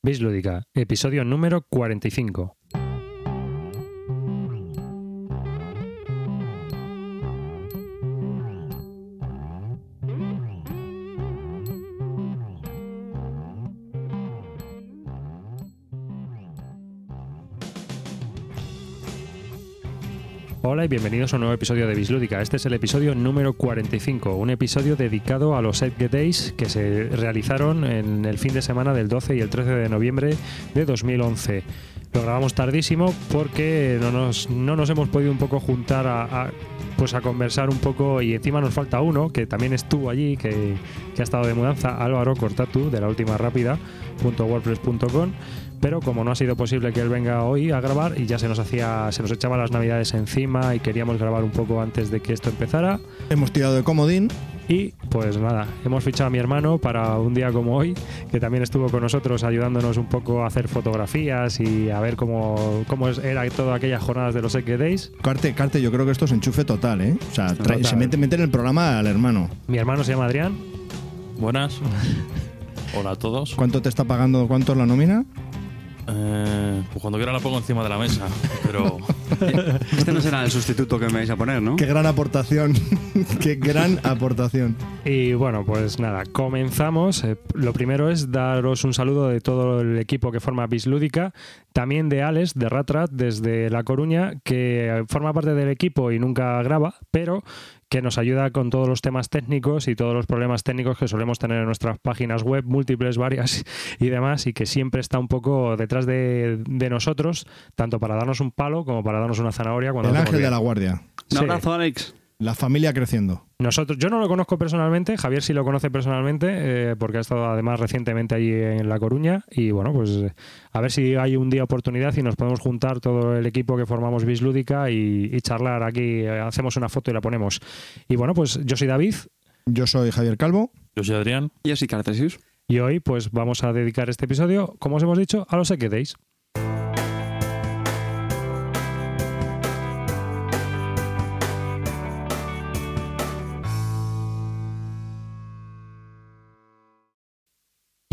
Bis Lúdica, episodio número 45. Bienvenidos a un nuevo episodio de Bislúdica. Este es el episodio número 45, un episodio dedicado a los Edge Days que se realizaron en el fin de semana del 12 y el 13 de noviembre de 2011. Lo grabamos tardísimo porque no nos, no nos hemos podido un poco juntar a, pues a conversar un poco y encima nos falta uno que también estuvo allí, que, que ha estado de mudanza, Álvaro Cortatu de la última rápida .wordpress.com pero como no ha sido posible que él venga hoy a grabar y ya se nos hacía se nos echaban las navidades encima y queríamos grabar un poco antes de que esto empezara hemos tirado de comodín y pues nada hemos fichado a mi hermano para un día como hoy que también estuvo con nosotros ayudándonos un poco a hacer fotografías y a ver cómo, cómo era todas aquellas jornadas de los Eke Days Carte, Carte yo creo que esto es enchufe total ¿eh? o sea se mete, mete en el programa al hermano mi hermano se llama Adrián buenas Hola a todos. ¿Cuánto te está pagando? ¿Cuánto es la nómina? Eh, pues cuando quiera la pongo encima de la mesa, pero... este no será el sustituto que me vais a poner, ¿no? Qué gran aportación, qué gran aportación. Y bueno, pues nada, comenzamos. Eh, lo primero es daros un saludo de todo el equipo que forma Bislúdica, también de Alex, de Ratrat, desde La Coruña, que forma parte del equipo y nunca graba, pero que nos ayuda con todos los temas técnicos y todos los problemas técnicos que solemos tener en nuestras páginas web, múltiples, varias y demás, y que siempre está un poco detrás de, de nosotros, tanto para darnos un palo como para darnos una zanahoria. Cuando El ángel de la guardia. Un abrazo, Alex. La familia creciendo. Nosotros, yo no lo conozco personalmente, Javier sí lo conoce personalmente, eh, porque ha estado además recientemente allí en La Coruña. Y bueno, pues a ver si hay un día oportunidad y nos podemos juntar todo el equipo que formamos Bislúdica y, y charlar aquí. Hacemos una foto y la ponemos. Y bueno, pues yo soy David. Yo soy Javier Calvo. Yo soy Adrián. Y yo soy Cartesius. Y hoy pues vamos a dedicar este episodio, como os hemos dicho, a los Equedays.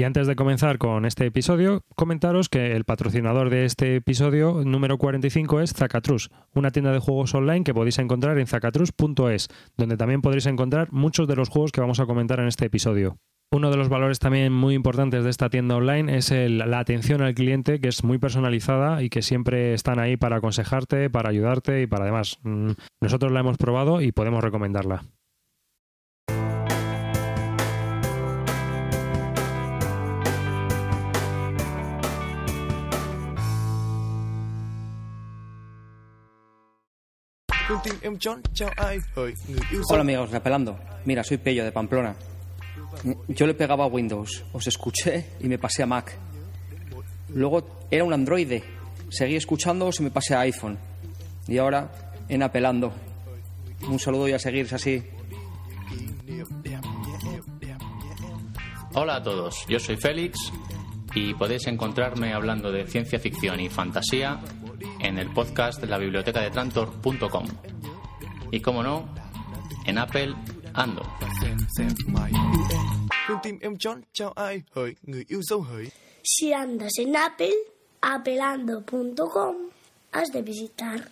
Antes de comenzar con este episodio, comentaros que el patrocinador de este episodio número 45 es Zacatrus, una tienda de juegos online que podéis encontrar en zacatrus.es, donde también podréis encontrar muchos de los juegos que vamos a comentar en este episodio. Uno de los valores también muy importantes de esta tienda online es la atención al cliente, que es muy personalizada y que siempre están ahí para aconsejarte, para ayudarte y para además. Mmm, nosotros la hemos probado y podemos recomendarla. Hola amigos, repelando. Mira, soy Pello de Pamplona. Yo le pegaba a Windows, os escuché y me pasé a Mac. Luego era un androide. Seguí escuchando y me pasé a iPhone. Y ahora en apelando. Un saludo y a seguir así. Hola a todos, yo soy Félix y podéis encontrarme hablando de ciencia ficción y fantasía en el podcast de la biblioteca de Trantor.com. Y como no, en Apple Ando. Si andas en Apple, apelando.com, has de visitar.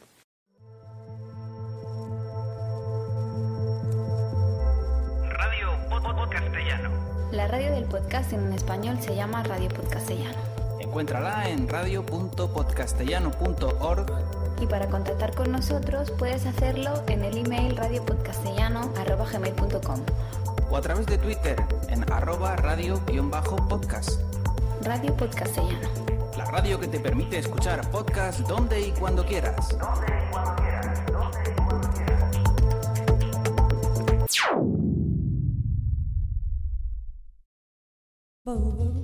Radio Pod Castellano. La radio del podcast en español se llama Radio Podcastellano. Encuéntrala en radio.podcastellano.org y para contactar con nosotros puedes hacerlo en el email radiopodcastellano.gmail.com o a través de Twitter en arroba radio-podcast. Radio Podcastellano. La radio que te permite escuchar podcast donde y cuando quieras. Donde y cuando quieras. Donde y cuando quieras. Pues nada,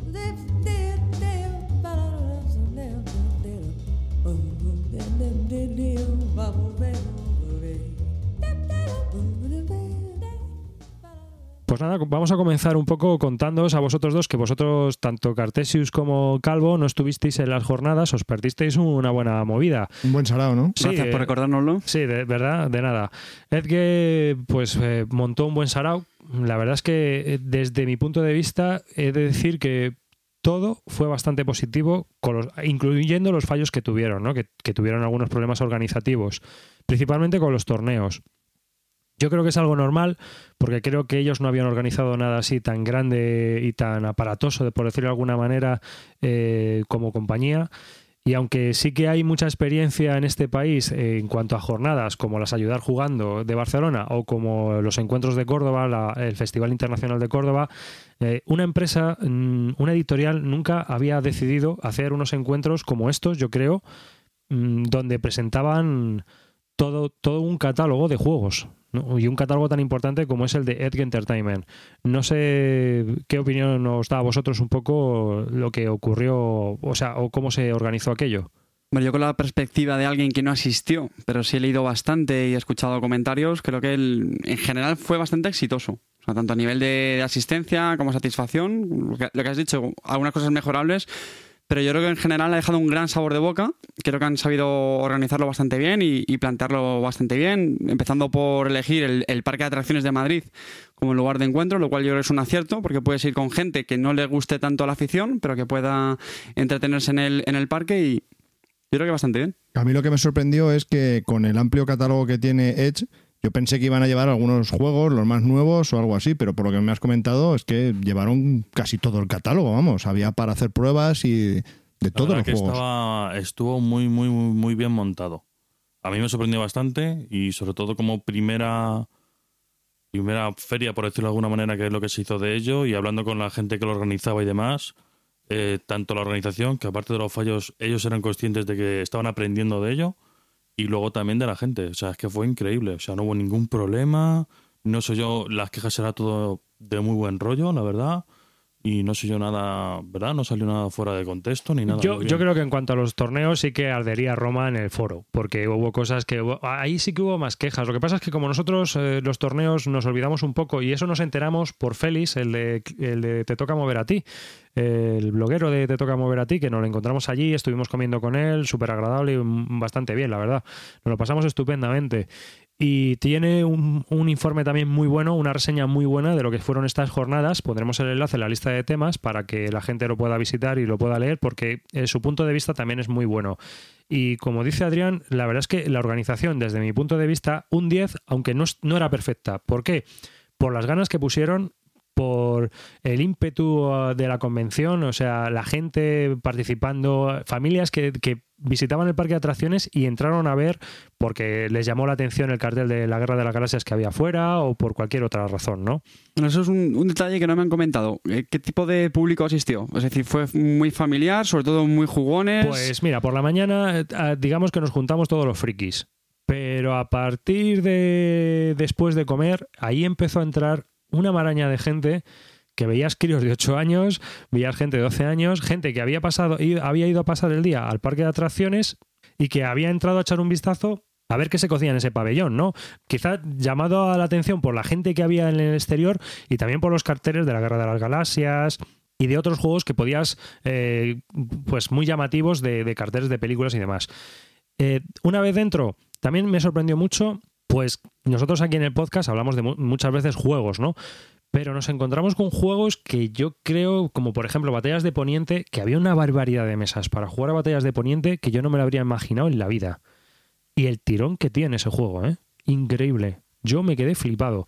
vamos a comenzar un poco contándoos a vosotros dos que vosotros, tanto Cartesius como Calvo, no estuvisteis en las jornadas, os perdisteis una buena movida. Un buen sarao, ¿no? Sí, Gracias por recordárnoslo. Sí, de verdad, de nada. Edge pues eh, montó un buen sarao. La verdad es que eh, desde mi punto de vista he de decir que todo fue bastante positivo, con los- incluyendo los fallos que tuvieron, ¿no? que, que tuvieron algunos problemas organizativos, principalmente con los torneos. Yo creo que es algo normal, porque creo que ellos no habían organizado nada así tan grande y tan aparatoso, por decirlo de alguna manera, eh, como compañía. Y aunque sí que hay mucha experiencia en este país eh, en cuanto a jornadas como las Ayudar Jugando de Barcelona o como los encuentros de Córdoba, el Festival Internacional de Córdoba, eh, una empresa, mm, una editorial nunca había decidido hacer unos encuentros como estos, yo creo, mm, donde presentaban todo, todo un catálogo de juegos. Y un catálogo tan importante como es el de Edge Entertainment. No sé qué opinión os da a vosotros un poco lo que ocurrió, o sea, o cómo se organizó aquello. Bueno, yo con la perspectiva de alguien que no asistió, pero sí he leído bastante y he escuchado comentarios, creo que el- en general fue bastante exitoso. Tanto a nivel de, de asistencia como satisfacción, lo que, lo que has dicho, algunas cosas mejorables, pero yo creo que en general ha dejado un gran sabor de boca. Creo que han sabido organizarlo bastante bien y, plantearlo bastante bien, empezando por elegir el, Parque de Atracciones de Madrid como lugar de encuentro, lo cual yo creo que es un acierto, porque puedes ir con gente que no le guste tanto la afición, pero que pueda entretenerse en el, en el parque y yo creo que bastante bien. A mí lo que me sorprendió es que con el amplio catálogo que tiene Edge, yo pensé que iban a llevar algunos juegos, los más nuevos o algo así, pero por lo que me has comentado es que llevaron casi todo el catálogo, vamos. Había para hacer pruebas y de todos verdad los que juegos. estaba, estuvo muy, muy, muy, muy bien montado. A mí me sorprendió bastante y sobre todo como primera primera feria, por decirlo de alguna manera, que es lo que se hizo de ello y hablando con la gente que lo organizaba y demás, eh, tanto la organización, que aparte de los fallos, ellos eran conscientes de que estaban aprendiendo de ello y luego también de la gente. O sea, es que fue increíble. O sea, no hubo ningún problema. No sé yo, las quejas era todo de muy buen rollo, la verdad. Y no yo nada, ¿verdad? No salió nada fuera de contexto ni nada. Yo, yo creo que en cuanto a los torneos sí que ardería Roma en el foro, porque hubo cosas que... hubo- ahí sí que hubo más quejas. Lo que pasa es que como nosotros eh, los torneos nos olvidamos un poco y eso nos enteramos por Félix, el de, el de Te toca mover a ti, el bloguero de Te toca mover a ti, que nos lo encontramos allí, estuvimos comiendo con él, súper agradable y bastante bien, la verdad. Nos lo pasamos estupendamente. Y tiene un, informe también muy bueno, una reseña muy buena de lo que fueron estas jornadas. Pondremos el enlace en la lista de temas para que la gente lo pueda visitar y lo pueda leer, porque eh, su punto de vista también es muy bueno. Y como dice Adrián, la verdad es que la organización, desde mi punto de vista, un 10, aunque no, no era perfecta. ¿Por qué? Por las ganas que pusieron, por el ímpetu uh, de la convención, o sea, la gente participando, familias que, que visitaban el parque de atracciones y entraron a ver porque les llamó la atención el cartel de la Guerra de las Galaxias que había afuera o por cualquier otra razón, ¿no? Eso es un, un detalle que no me han comentado. Eh, ¿Qué tipo de público asistió? Es decir, ¿fue muy familiar, sobre todo muy jugones? Pues mira, por la mañana eh, digamos que nos juntamos todos los frikis, pero a partir de después de comer, ahí empezó a entrar una maraña de gente que veías críos de 8 años, veías gente de 12 años, gente que había pasado había ido a pasar el día al parque de atracciones y que había entrado a echar un vistazo a ver qué se cocía en ese pabellón, ¿no? Quizá llamado a la atención por la gente que había en el exterior y también por los carteles de la Guerra de las Galaxias y de otros juegos que podías, eh, pues muy llamativos de, de carteles de películas y demás. Eh, una vez dentro, también me sorprendió mucho, pues nosotros aquí en el podcast hablamos de mu- muchas veces juegos, ¿no? Pero nos encontramos con juegos que yo creo, como por ejemplo Batallas de Poniente, que había una barbaridad de mesas para jugar a Batallas de Poniente que yo no me lo habría imaginado en la vida. Y el tirón que tiene ese juego, ¿eh? Increíble. Yo me quedé flipado.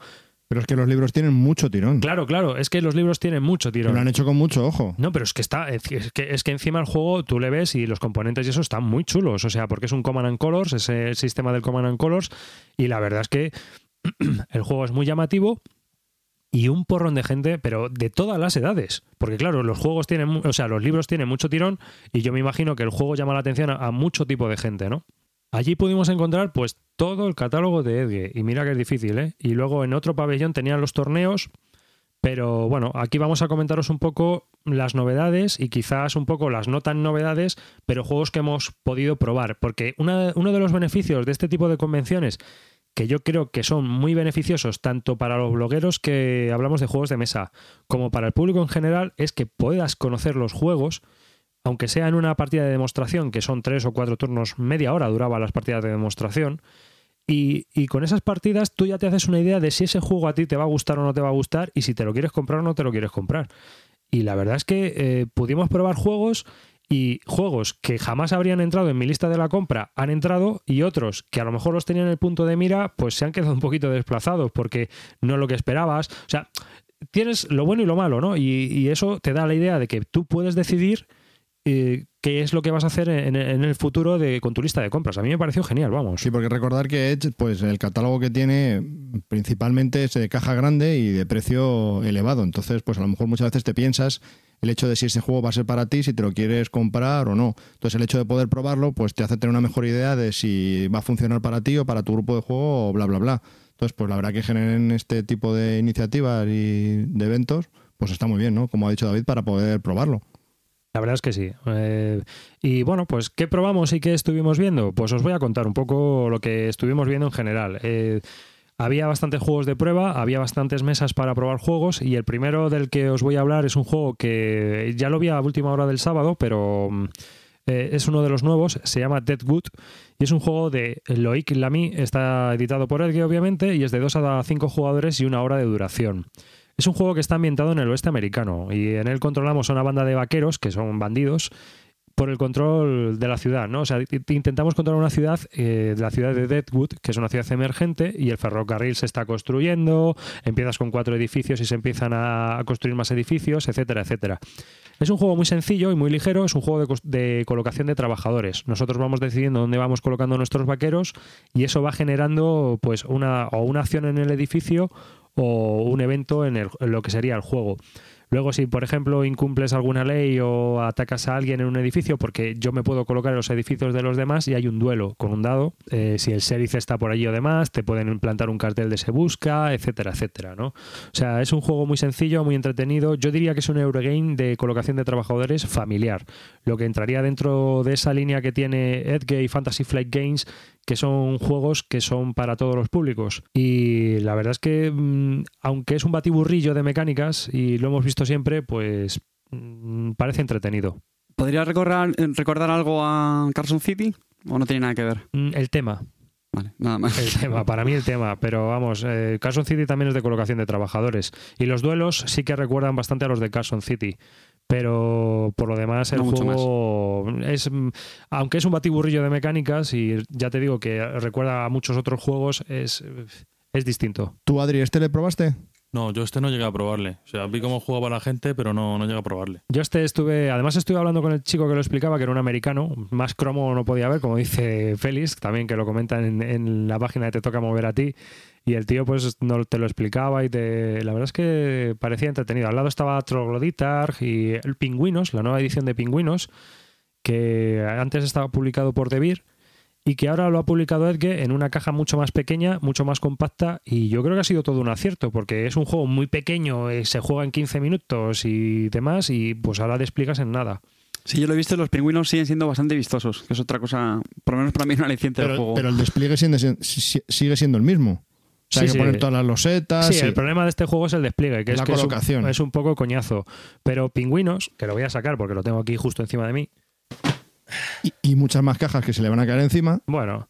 Pero es que los libros tienen mucho tirón. Claro, claro, es que los libros tienen mucho tirón. Lo han hecho con mucho ojo. No, pero es que está, es que, es que- es encima el juego tú le ves y los componentes y eso están muy chulos, o sea, porque es un Command and Colors, ese sistema del Command and Colors, y la verdad es que el juego es muy llamativo y un porrón de gente, pero de todas las edades, porque claro, los juegos tienen, o sea, los libros tienen mucho tirón y yo me imagino que el juego llama la atención a, a mucho tipo de gente, ¿no? Allí pudimos encontrar pues todo el catálogo de Edge y mira que es difícil, ¿eh? Y luego en otro pabellón tenían los torneos pero bueno, aquí vamos a comentaros un poco las novedades y quizás un poco las no tan novedades, pero juegos que hemos podido probar. Porque uno de los beneficios de este tipo de convenciones, que yo creo que son muy beneficiosos tanto para los blogueros que hablamos de juegos de mesa, como para el público en general, es que puedas conocer los juegos, aunque sea en una partida de demostración, que son tres o cuatro turnos, media hora duraba las partidas de demostración, y, con esas partidas tú ya te haces una idea de si ese juego a ti te va a gustar o no te va a gustar y si te lo quieres comprar o no te lo quieres comprar. y la verdad es que eh, pudimos probar juegos y juegos que jamás habrían entrado en mi lista de la compra han entrado y otros que a lo mejor los tenían en el punto de mira pues se han quedado un poquito desplazados porque no es lo que esperabas. O sea, tienes lo bueno y lo malo, ¿no? Y eso te da la idea de que tú puedes decidir eh, qué es lo que vas a hacer en, el futuro de, con tu lista de compras. A mí me pareció genial, vamos. Sí, porque recordar que Edge, pues el catálogo que tiene principalmente es de caja grande y de precio elevado. Entonces, pues a lo mejor muchas veces te piensas el hecho de si ese juego va a ser para ti, si te lo quieres comprar o no. Entonces, el hecho de poder probarlo, pues te hace tener una mejor idea de si va a funcionar para ti o para tu grupo de juego o bla, bla, bla. Entonces, pues la verdad que generen este tipo de iniciativas y de eventos, pues está muy bien, ¿no? Como ha dicho David, para poder probarlo. La verdad es que sí. Eh, y bueno, pues ¿qué probamos y qué estuvimos viendo? Pues os voy a contar un poco lo que estuvimos viendo en general. Eh, había bastantes juegos de prueba, había bastantes mesas para probar juegos y el primero del que os voy a hablar es un juego que ya lo vi a última hora del sábado, pero mm, eh, es uno de los nuevos, se llama Deadwood y es un juego de Loic Lamy, está editado por Edge obviamente y es de 2 a 5 jugadores y una hora de duración. Es un juego que está ambientado en el oeste americano y en él controlamos a una banda de vaqueros, que son bandidos, por el control de la ciudad, ¿no? O sea, intentamos controlar una ciudad, eh, la ciudad de Deadwood, que es una ciudad emergente, y el ferrocarril se está construyendo, empiezas con cuatro edificios y se empiezan a construir más edificios, etcétera, etcétera. Es un juego muy sencillo y muy ligero, es un juego de, de, colocación de trabajadores. Nosotros vamos decidiendo dónde vamos colocando nuestros vaqueros y eso va generando pues una, o una acción en el edificio o un evento en, el, lo que sería el juego. Luego, si por ejemplo incumples alguna ley o atacas a alguien en un edificio, porque yo me puedo colocar en los edificios de los demás y hay un duelo con un dado, eh, si el sheriff está por allí o demás, te pueden implantar un cartel de se busca, etcétera, etcétera, ¿no? O sea, es un juego muy sencillo, muy entretenido. Yo diría que es un Eurogame de colocación de trabajadores familiar, lo que entraría dentro de esa línea que tiene Edge y Fantasy Flight Games, que son juegos que son para todos los públicos. Y la verdad es que, mmm, aunque es un batiburrillo de mecánicas y lo hemos visto siempre, pues mmm, parece entretenido. ¿Podría recordar, recordar algo a Carson City o no tiene nada que ver? Mm, El tema. Vale, nada más. El tema, para mí el tema, pero vamos, eh, Carson City también es de colocación de trabajadores. Y los duelos sí que recuerdan bastante a los de Carson City. Pero por lo demás, el No juego es. mm, Aunque es un batiburrillo de mecánicas, y ya te digo que recuerda a muchos otros juegos, es, es distinto. ¿Tú, Adri, este le probaste? No, yo este no llegué a probarle. O sea, vi cómo jugaba la gente, pero no, no llegué a probarle. Yo este estuve, además estuve hablando con el chico que lo explicaba, que era un americano, más cromo no podía haber, como dice Félix, también que lo comentan en, en la página de Te Toca Mover a ti, y el tío pues no te lo explicaba y te, la verdad es que parecía entretenido. Al lado estaba Trogloditar y el Pingüinos, la nueva edición de Pingüinos, que antes estaba publicado por Devir y que ahora lo ha publicado Edge en una caja mucho más pequeña, mucho más compacta y yo creo que ha sido todo un acierto porque es un juego muy pequeño, eh, se juega en 15 minutos y demás y pues ahora te explicas en nada. Sí, yo lo he visto, los pingüinos siguen siendo bastante vistosos, que es otra cosa, por lo menos para mí, un aliciente del juego. pero el despliegue sigue siendo, si- sigue siendo el mismo. O sea, Sí, hay que sí. poner todas las losetas. Sí, y- el problema de este juego es el despliegue, que es La que es un- colocación. Es, un, poco coñazo. Pero Pingüinos, que lo voy a sacar porque lo tengo aquí justo encima de mí. Y, muchas más cajas que se le van a caer encima. Bueno,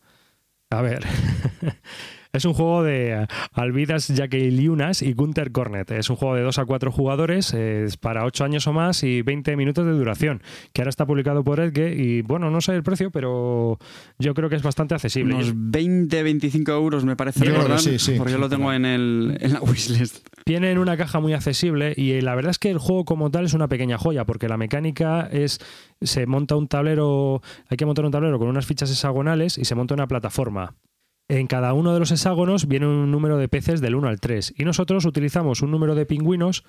a ver. es un juego de Alvidas Jaqueliunas y Gunter Cornet. Es un juego de 2 a 4 jugadores, es para 8 años o más y 20 minutos de duración. Que ahora está publicado por Edge y bueno, no sé el precio, pero yo creo que es bastante accesible. Unos 20, 25 euros me parece Yo recordar, sí, sí. porque yo lo tengo en, el, en la wishlist. Viene en una caja muy accesible y la verdad es que el juego como tal es una pequeña joya porque la mecánica es se monta un tablero, hay que montar un tablero con unas fichas hexagonales y se monta una plataforma. En cada uno de los hexágonos viene un número de peces del 1 al 3 y nosotros utilizamos un número de pingüinos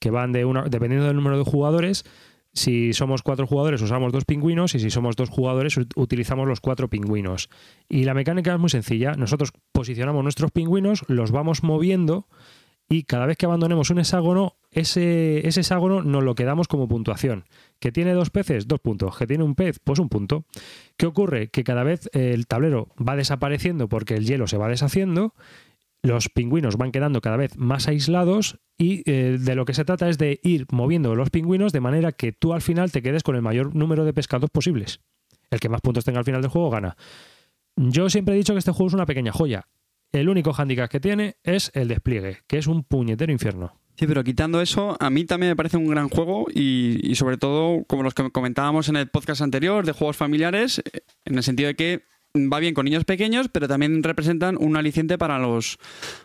que van de una, dependiendo del número de jugadores. Si somos cuatro jugadores usamos dos pingüinos y si somos dos jugadores ut- utilizamos los cuatro pingüinos. Y la mecánica es muy sencilla. Nosotros posicionamos nuestros pingüinos, los vamos moviendo y cada vez que abandonemos un hexágono, ese, ese hexágono nos lo quedamos como puntuación. ¿Que tiene dos peces? Dos puntos. ¿Que tiene un pez? Pues un punto. ¿Qué ocurre? Que cada vez el tablero va desapareciendo porque el hielo se va deshaciendo, los pingüinos van quedando cada vez más aislados y eh, de lo que se trata es de ir moviendo los pingüinos de manera que tú al final te quedes con el mayor número de pescados posibles. El que más puntos tenga al final del juego gana. Yo siempre he dicho que este juego es una pequeña joya. El único hándicap que tiene es el despliegue, que es un puñetero infierno. Sí, pero quitando eso, a mí también me parece un gran juego y, y sobre todo, como los que comentábamos en el podcast anterior, de juegos familiares, en el sentido de que va bien con niños pequeños, pero también representan un aliciente para los,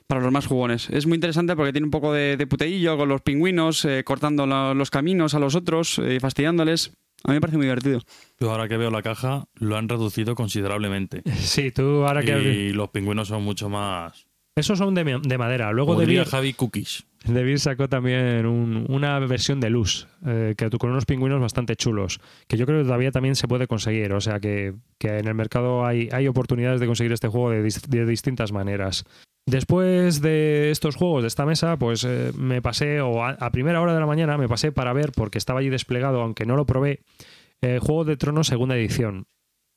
para los más jugones. Es muy interesante porque tiene un poco de, de puteillo con los pingüinos, eh, cortando la- los caminos a los otros, eh, fastidiándoles. A mí me parece muy divertido. Yo ahora que veo la caja, lo han reducido considerablemente. Sí, tú ahora que... Y los pingüinos son mucho más... Esos son de, de madera. Luego de Javi Cookies. De Beer sacó también un- una versión de luz, eh, que con unos pingüinos bastante chulos, que yo creo que todavía también se puede conseguir. O sea que, en el mercado hay, oportunidades de conseguir este juego de, dis- de distintas maneras. Después de estos juegos de esta mesa, pues eh, me pasé, o a, primera hora de la mañana, me pasé para ver, porque estaba allí desplegado, aunque no lo probé, eh, Juego de Tronos segunda edición.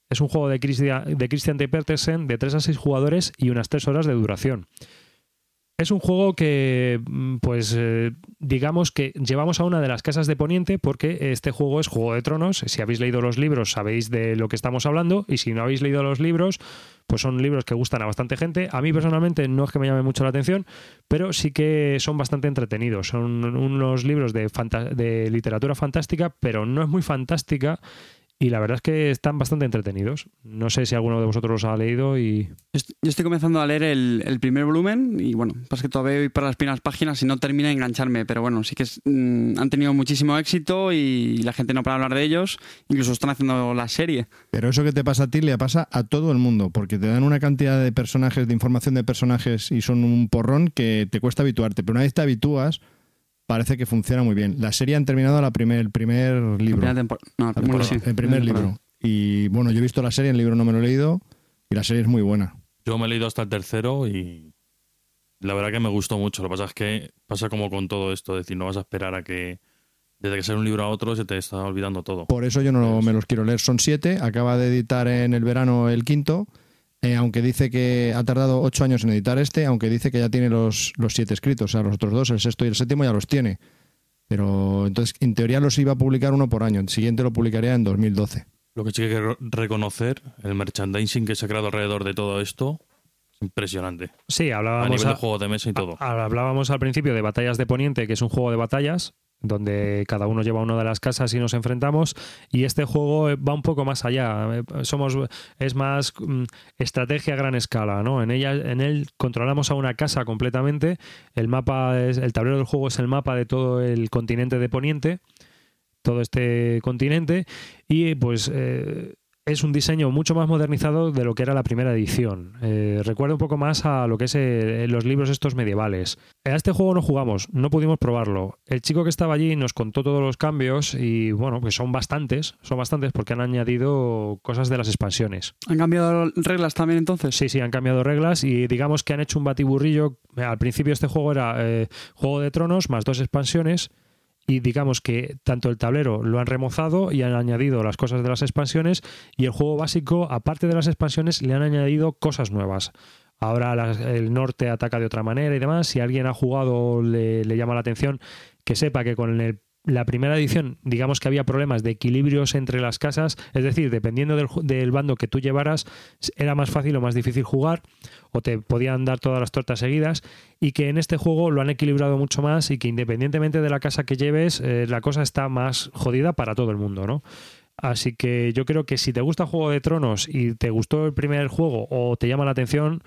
Es un juego de Christian, de Christian T. De 3 a 6 jugadores y unas 3 horas de duración. Es un juego que, mm, pues, eh, digamos que llevamos a una de las casas de Poniente porque este juego es Juego de Tronos. Si habéis leído los libros sabéis de lo que estamos hablando y si no habéis leído los libros, pues son libros que gustan a bastante gente. A mí personalmente no es que me llame mucho la atención, pero sí que son bastante entretenidos. Son unos libros de, de literatura fantástica, pero no es muy fantástica y la verdad es que están bastante entretenidos. No sé si alguno de vosotros los ha leído y... Yo est- yo estoy comenzando a leer el, el primer volumen y bueno, pasa que todavía voy por las primeras páginas y no termina de engancharme, pero bueno, sí que es- mm, han tenido muchísimo éxito y la gente no para hablar de ellos, incluso están haciendo la serie. Pero eso que te pasa a ti le pasa a todo el mundo, porque te dan una cantidad de personajes, de información de personajes y son un porrón que te cuesta habituarte. Pero una vez te habitúas, parece que funciona muy bien. La serie han terminado la primer, el primer libro. no, temporada, sí, el primer libro. Y bueno, yo he visto la serie, el libro no me lo he leído y la serie es muy buena. Yo me he leído hasta el tercero y la verdad que me gustó mucho. Lo que pasa es que pasa como con todo esto, es decir, no vas a esperar a que desde que sale un libro a otro se te está olvidando todo. Por eso yo no me los quiero leer. Son siete, acaba de editar en el verano el quinto, eh, aunque dice que ha tardado ocho años en editar este, aunque dice que ya tiene los, los siete escritos, o sea, los otros dos, el sexto y el séptimo ya los tiene. Pero entonces, en teoría los iba a publicar uno por año, el siguiente lo publicaría en 2012. Lo que sí que hay que re- reconocer, el merchandising que se ha creado alrededor de todo esto, es impresionante. Sí, A hablábamos... nivel de a- juego de mesa y todo. a- hablábamos al principio de Batallas de Poniente, que es un juego de batallas, donde cada uno lleva una de las casas y nos enfrentamos y este juego eh, va un poco más allá. Eh, somos es más mm, estrategia a gran escala no en ella en él controlamos a una casa completamente. El mapa es el tablero del juego es el mapa de todo el continente de Poniente todo este continente y pues eh, es un diseño mucho más modernizado de lo que era la primera edición. Eh, recuerda un poco más a lo que es eh, los libros estos medievales. A este juego no jugamos, no pudimos probarlo. El chico que estaba allí nos contó todos los cambios y bueno, pues son bastantes, son bastantes porque han añadido cosas de las expansiones. ¿Han cambiado reglas también entonces? Sí, sí, han cambiado reglas y digamos que han hecho un batiburrillo. Al principio este juego era eh, Juego de Tronos más dos expansiones y digamos que tanto el tablero lo han remozado y han añadido las cosas de las expansiones y el juego básico, aparte de las expansiones, le han añadido cosas nuevas. Ahora el norte ataca de otra manera y demás. Si alguien ha jugado le, le llama la atención, que sepa que con el- la primera edición, digamos que había problemas de equilibrios entre las casas, es decir, dependiendo del, bando que tú llevaras, era más fácil o más difícil jugar, o te podían dar todas las tortas seguidas, y que en este juego lo han equilibrado mucho más y que independientemente de la casa que lleves, eh, la cosa está más jodida para todo el mundo, ¿no? Así que yo creo que si te gusta Juego de Tronos y te gustó el primer juego o te llama la atención,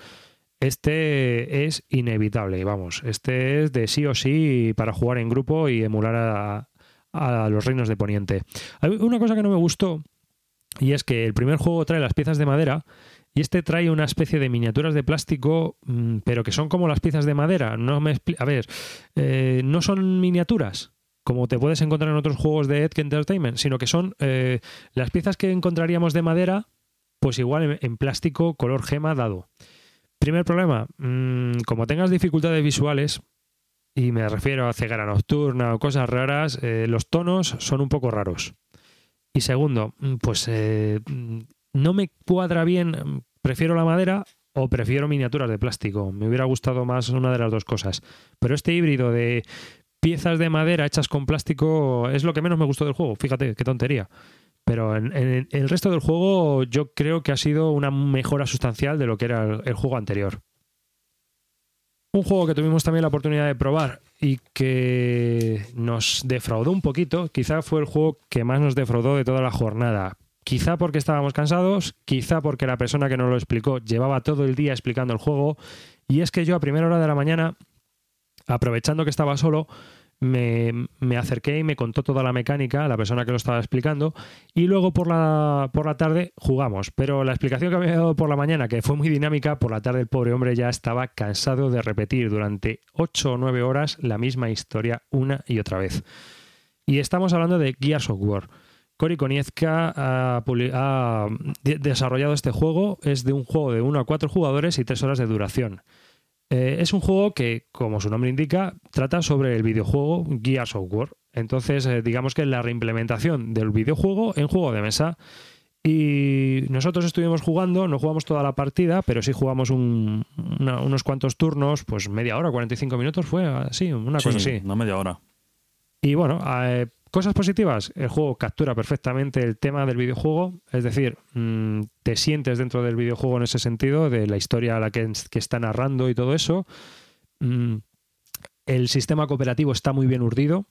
este es inevitable, vamos. Este es de sí o sí para jugar en grupo y emular a, a los reinos de Poniente. Hay una cosa que no me gustó y es que el primer juego trae las piezas de madera y este trae una especie de miniaturas de plástico, mm, pero que son como las piezas de madera. No me a ver, eh, no son miniaturas como te puedes encontrar en otros juegos de Edge Entertainment, sino que son eh, las piezas que encontraríamos de madera, pues igual en, en plástico color gema dado. Primer problema, mm, como tengas dificultades visuales, y me refiero a ceguera nocturna o cosas raras, eh, los tonos son un poco raros. Y segundo, mm, pues eh, mm, no me cuadra bien, mm, prefiero la madera o prefiero miniaturas de plástico. Me hubiera gustado más una de las dos cosas. Pero este híbrido de piezas de madera hechas con plástico es lo que menos me gustó del juego. Fíjate, qué tontería. Pero en, el resto del juego yo creo que ha sido una mejora sustancial de lo que era el juego anterior. Un juego que tuvimos también la oportunidad de probar y que nos defraudó un poquito, quizá fue el juego que más nos defraudó de toda la jornada. Quizá porque estábamos cansados, quizá porque la persona que nos lo explicó llevaba todo el día explicando el juego. Y es que yo a primera hora de la mañana, aprovechando que estaba solo, me, me acerqué y me contó toda la mecánica, la persona que lo estaba explicando, y luego por la, por la tarde jugamos. Pero la explicación que había dado por la mañana, que fue muy dinámica, por la tarde el pobre hombre ya estaba cansado de repetir durante 8 o 9 horas la misma historia una y otra vez. Y estamos hablando de Gears of War. Cory Konietzka ha, ha de- desarrollado este juego. Es de un juego de 1 a 4 jugadores y 3 horas de duración. Eh, es un juego que, como su nombre indica, trata sobre el videojuego Gears of War. Entonces, eh, digamos que es la reimplementación del videojuego en juego de mesa. Y nosotros estuvimos jugando, no jugamos toda la partida, pero sí jugamos un- una- unos cuantos turnos, pues media hora, 45 minutos fue así, una cosa Sí, así. una media hora. Y bueno, eh, cosas positivas. El juego captura perfectamente el tema del videojuego. Es decir, mm, te sientes dentro del videojuego en ese sentido, de la historia a la que, está narrando y todo eso. Mm, el sistema cooperativo está muy bien urdido.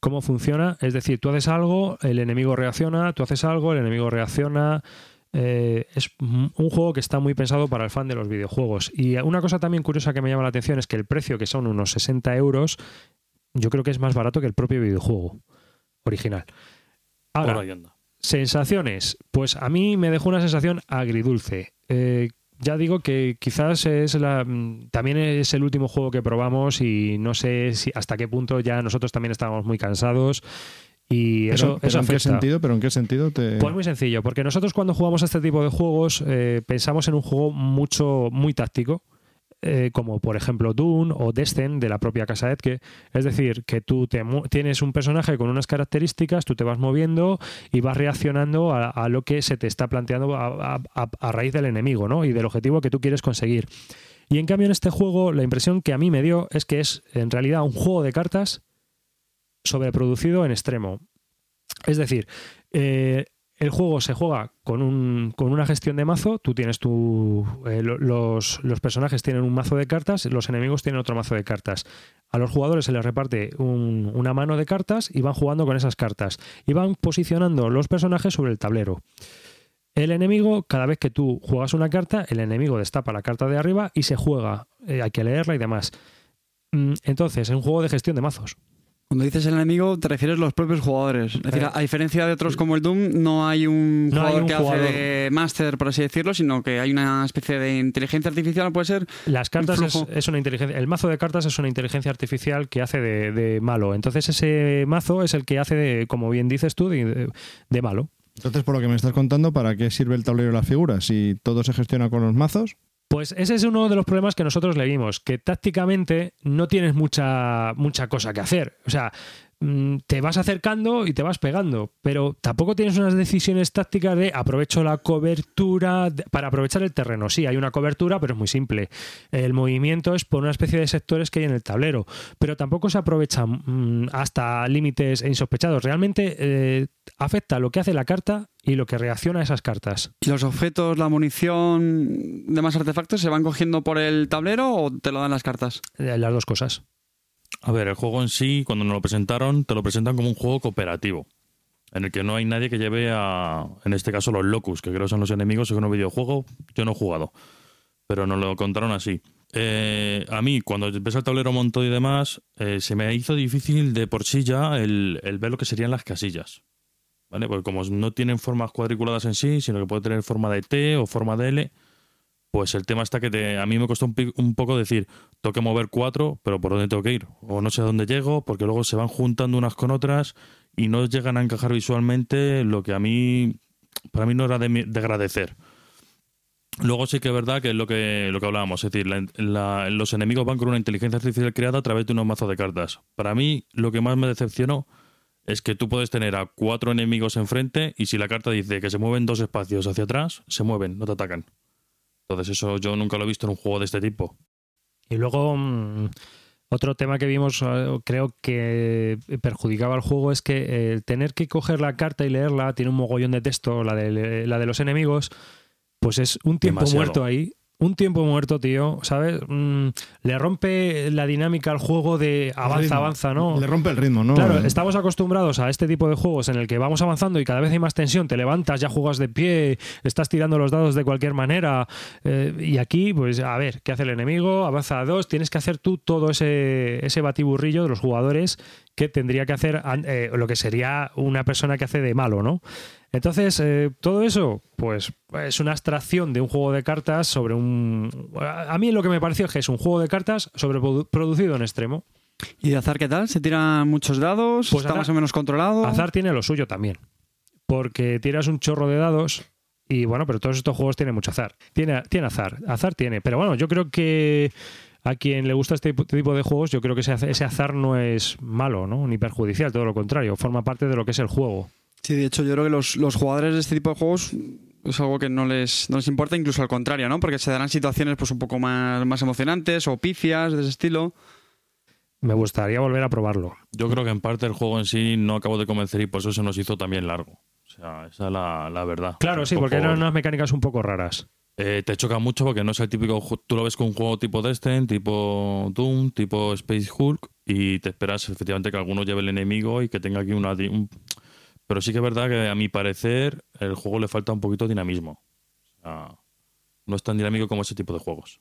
¿Cómo funciona? Es decir, tú haces algo, el enemigo reacciona, tú haces algo, el enemigo reacciona. Eh, es un juego que está muy pensado para el fan de los videojuegos. Y una cosa también curiosa que me llama la atención es que el precio, que son unos 60 euros, yo creo que es más barato que el propio videojuego original. Ahora, Por sensaciones. Pues a mí me dejó una sensación agridulce. Eh, ya digo que quizás es la, mm, también es el último juego que probamos y no sé si hasta qué punto ya nosotros también estábamos muy cansados y eso, Pero- pero eso ¿En qué sentido? ¿Pero en qué sentido te...? Pues muy sencillo, porque nosotros cuando jugamos a este tipo de juegos eh, pensamos en un juego mucho, muy táctico, eh, como por ejemplo Dune o Descent de la propia casa Edke. Es decir, que tú tienes un personaje con unas características, tú te vas moviendo y vas reaccionando a, lo que se te está planteando a- a raíz del enemigo ¿no? y del objetivo que tú quieres conseguir. Y en cambio en este juego la impresión que a mí me dio es que es en realidad un juego de cartas sobreproducido en extremo. Es decir, eh, el juego se juega con, un, con una gestión de mazo. Tú tienes tu. eh, lo- los, los personajes tienen un mazo de cartas, los enemigos tienen otro mazo de cartas. A los jugadores se les reparte un- una mano de cartas y van jugando con esas cartas. Y van posicionando los personajes sobre el tablero. El enemigo, cada vez que tú juegas una carta, el enemigo destapa la carta de arriba y se juega. Eh, hay que leerla y demás. Mm, Entonces, es un juego de gestión de mazos. Cuando dices el enemigo, te refieres a los propios jugadores. Es decir, Eh. a diferencia de otros como el Doom, no hay un No hay jugador un que jugador. hace de máster, por así decirlo, sino que hay una especie de inteligencia artificial, puede ser. Las cartas Un es, una inteligencia. El mazo de cartas es una inteligencia artificial que hace de, de malo. Entonces ese mazo es el que hace de, como bien dices tú, de, de- de malo. Entonces, por lo que me estás contando, ¿para qué sirve el tablero y las figuras? Si todo se gestiona con los mazos, Pues ese es uno de los problemas que nosotros le vimos, que tácticamente no tienes mucha, mucha cosa que hacer. O sea, te vas acercando y te vas pegando, pero tampoco tienes unas decisiones tácticas de aprovecho la cobertura para aprovechar el terreno. Sí, hay una cobertura, pero es muy simple. El movimiento es por una especie de sectores que hay en el tablero, pero tampoco se aprovechan mm, hasta límites insospechados. Realmente eh, afecta lo que hace la carta y lo que reacciona a esas cartas. ¿Y los objetos, la munición, demás artefactos se van cogiendo por el tablero o te lo dan las cartas? Eh, Las dos cosas. A ver, el juego en sí, cuando nos lo presentaron, te lo presentan como un juego cooperativo. En el que no hay nadie que lleve a, en este caso, los locus, que creo que son los enemigos, según un videojuego. Yo no he jugado, pero nos lo contaron así. Eh, a mí, cuando ves el tablero montado y demás, eh, se me hizo difícil de por sí ya el, el ver lo que serían las casillas. ¿Vale? Porque como no tienen formas cuadriculadas en sí, sino que puede tener forma de T o forma de L, pues el tema está que te- a mí me costó un, poco decir, tengo que mover cuatro, pero ¿por dónde tengo que ir? O no sé a dónde llego, porque luego se van juntando unas con otras y no llegan a encajar visualmente lo que a mí, para mí no era de, agradecer. Luego sí que es verdad que es lo que, lo que hablábamos, es decir, los enemigos van con una inteligencia artificial creada a través de unos mazos de cartas. Para mí, lo que más me decepcionó es que tú puedes tener a cuatro enemigos enfrente y si la carta dice que se mueven dos espacios hacia atrás, se mueven, no te atacan. Entonces eso yo nunca lo he visto en un juego de este tipo. Y luego, mm, otro tema que vimos, eh, creo que perjudicaba al juego, es que eh, el tener que coger la carta y leerla tiene un mogollón de texto, la de, la de los enemigos, pues es un tiempo Demasiado. muerto ahí. Un tiempo muerto, tío, ¿sabes? Mm, le rompe la dinámica al juego de avanza, avanza, ¿no? Le rompe el ritmo, ¿no? Claro, Eh, estamos acostumbrados a este tipo de juegos en el que vamos avanzando y cada vez hay más tensión, te levantas, ya juegas de pie, estás tirando los dados de cualquier manera. eh, y aquí, pues, a ver, ¿qué hace el enemigo? Avanza a dos, tienes que hacer tú todo ese, ese batiburrillo de los jugadores que tendría que hacer eh, lo que sería una persona que hace de malo, ¿no? Entonces, eh, todo eso, pues es una abstracción de un juego de cartas sobre un... A a mí lo que me pareció es que es un juego de cartas sobreproducido en extremo. ¿Y de azar qué tal? ¿Se tiran muchos dados? Pues ¿Está azar- más o menos controlado? Azar tiene lo suyo también. Porque tiras un chorro de dados y bueno, pero todos estos juegos tienen mucho azar. Tiene, tiene azar, azar tiene. Pero bueno, yo creo que a quien le gusta este tipo- tipo de juegos, yo creo que ese, az- ese azar no es malo, ¿no? Ni perjudicial, todo lo contrario. Forma parte de lo que es el juego. Sí, de hecho, yo creo que los, los jugadores de este tipo de juegos es algo que no les, no les importa, incluso al contrario, ¿no? Porque se darán situaciones pues un poco más, más emocionantes o pifias de ese estilo. Me gustaría volver a probarlo. Yo creo que en parte el juego en sí no acabo de convencer y por eso se nos hizo también largo. O sea, esa es la, la verdad. Claro, sí, porque eran unas mecánicas un poco raras. Eh, te choca mucho porque no es el típico. Tú lo ves con un juego tipo Destin, tipo Doom, tipo Space Hulk y te esperas efectivamente que alguno lleve el enemigo y que tenga aquí una. un- Pero sí que es verdad que a mi parecer el juego le falta un poquito de dinamismo. O sea, no es tan dinámico como ese tipo de juegos.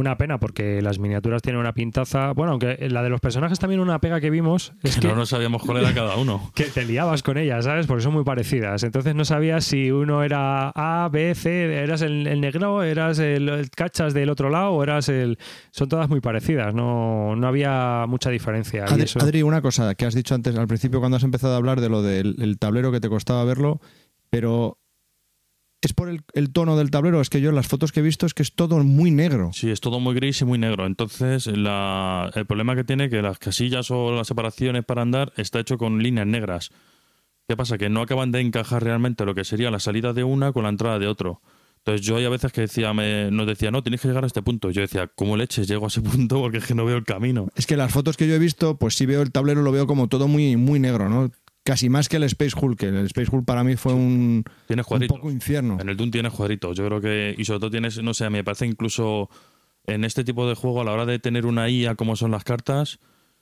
Una pena, porque las miniaturas tienen una pintaza. Bueno, aunque la de los personajes también una pega que vimos es Que que no sabíamos cuál era cada uno. que te liabas con ellas, ¿sabes? Porque son muy parecidas. Entonces no sabías si uno era A, B, C, eras el, el negro, eras el, el cachas del otro lado o eras el... Son todas muy parecidas, no, no había mucha diferencia. y Adri, eso- Adri, una cosa que has dicho antes al principio cuando has empezado a hablar de lo del el tablero que te costaba verlo, pero es por el, el tono del tablero, es que yo las fotos que he visto es que es todo muy negro. Sí, es todo muy gris y muy negro. Entonces, la- el problema que tiene es que las casillas o las separaciones para andar está hecho con líneas negras. ¿Qué pasa? Que no acaban de encajar realmente lo que sería la salida de una con la entrada de otro. Entonces yo hay a veces que decía, me, nos decía, no, tienes que llegar a este punto. Yo decía, ¿cómo leches llego a ese punto? Porque es que no veo el camino. Es que las fotos que yo he visto, pues sí veo el tablero, lo veo como todo muy, muy negro, ¿no? Casi más que el Space Hulk. El Space Hulk para mí fue un, Tienes un poco infierno. En el Doom tienes cuadritos. Yo creo que, y sobre todo tienes, no sé, me parece incluso en este tipo de juego, a la hora de tener una IA como son las cartas,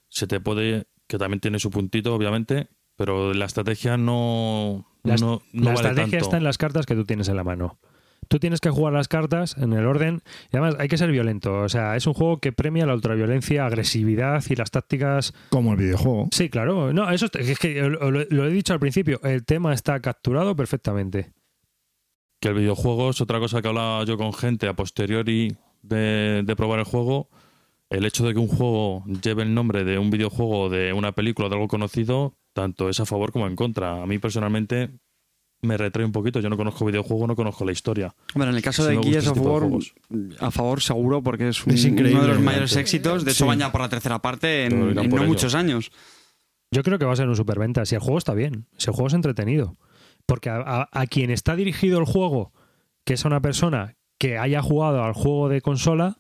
se te puede, que también tiene su puntito, obviamente, pero la estrategia no, La, no, no la vale estrategia tanto. está en las cartas que tú tienes en la mano. Tú tienes que jugar las cartas en el orden y además hay que ser violento. O sea, es un juego que premia la ultraviolencia, agresividad y las tácticas Como el videojuego. Sí, claro. No, eso es es que lo he dicho al principio. El tema está capturado perfectamente. Que el videojuego es otra cosa que hablaba yo con gente a posteriori de, de probar el juego. El hecho de que un juego lleve el nombre de un videojuego, de una película, de algo conocido, tanto es a favor como en contra. A mí personalmente me retrae un poquito. Yo no conozco videojuego, no conozco la historia. Bueno, en el caso Sí de Gears of de War, a favor seguro, porque es, un- Es increíble, uno de los realmente. mayores éxitos. De hecho, Sí. van ya por la tercera parte en, no ello. muchos años. Yo creo que va a ser un superventa. Si el juego está bien, si el juego es entretenido. Porque a, a- a quien está dirigido el juego, que es a una persona que haya jugado al juego de consola,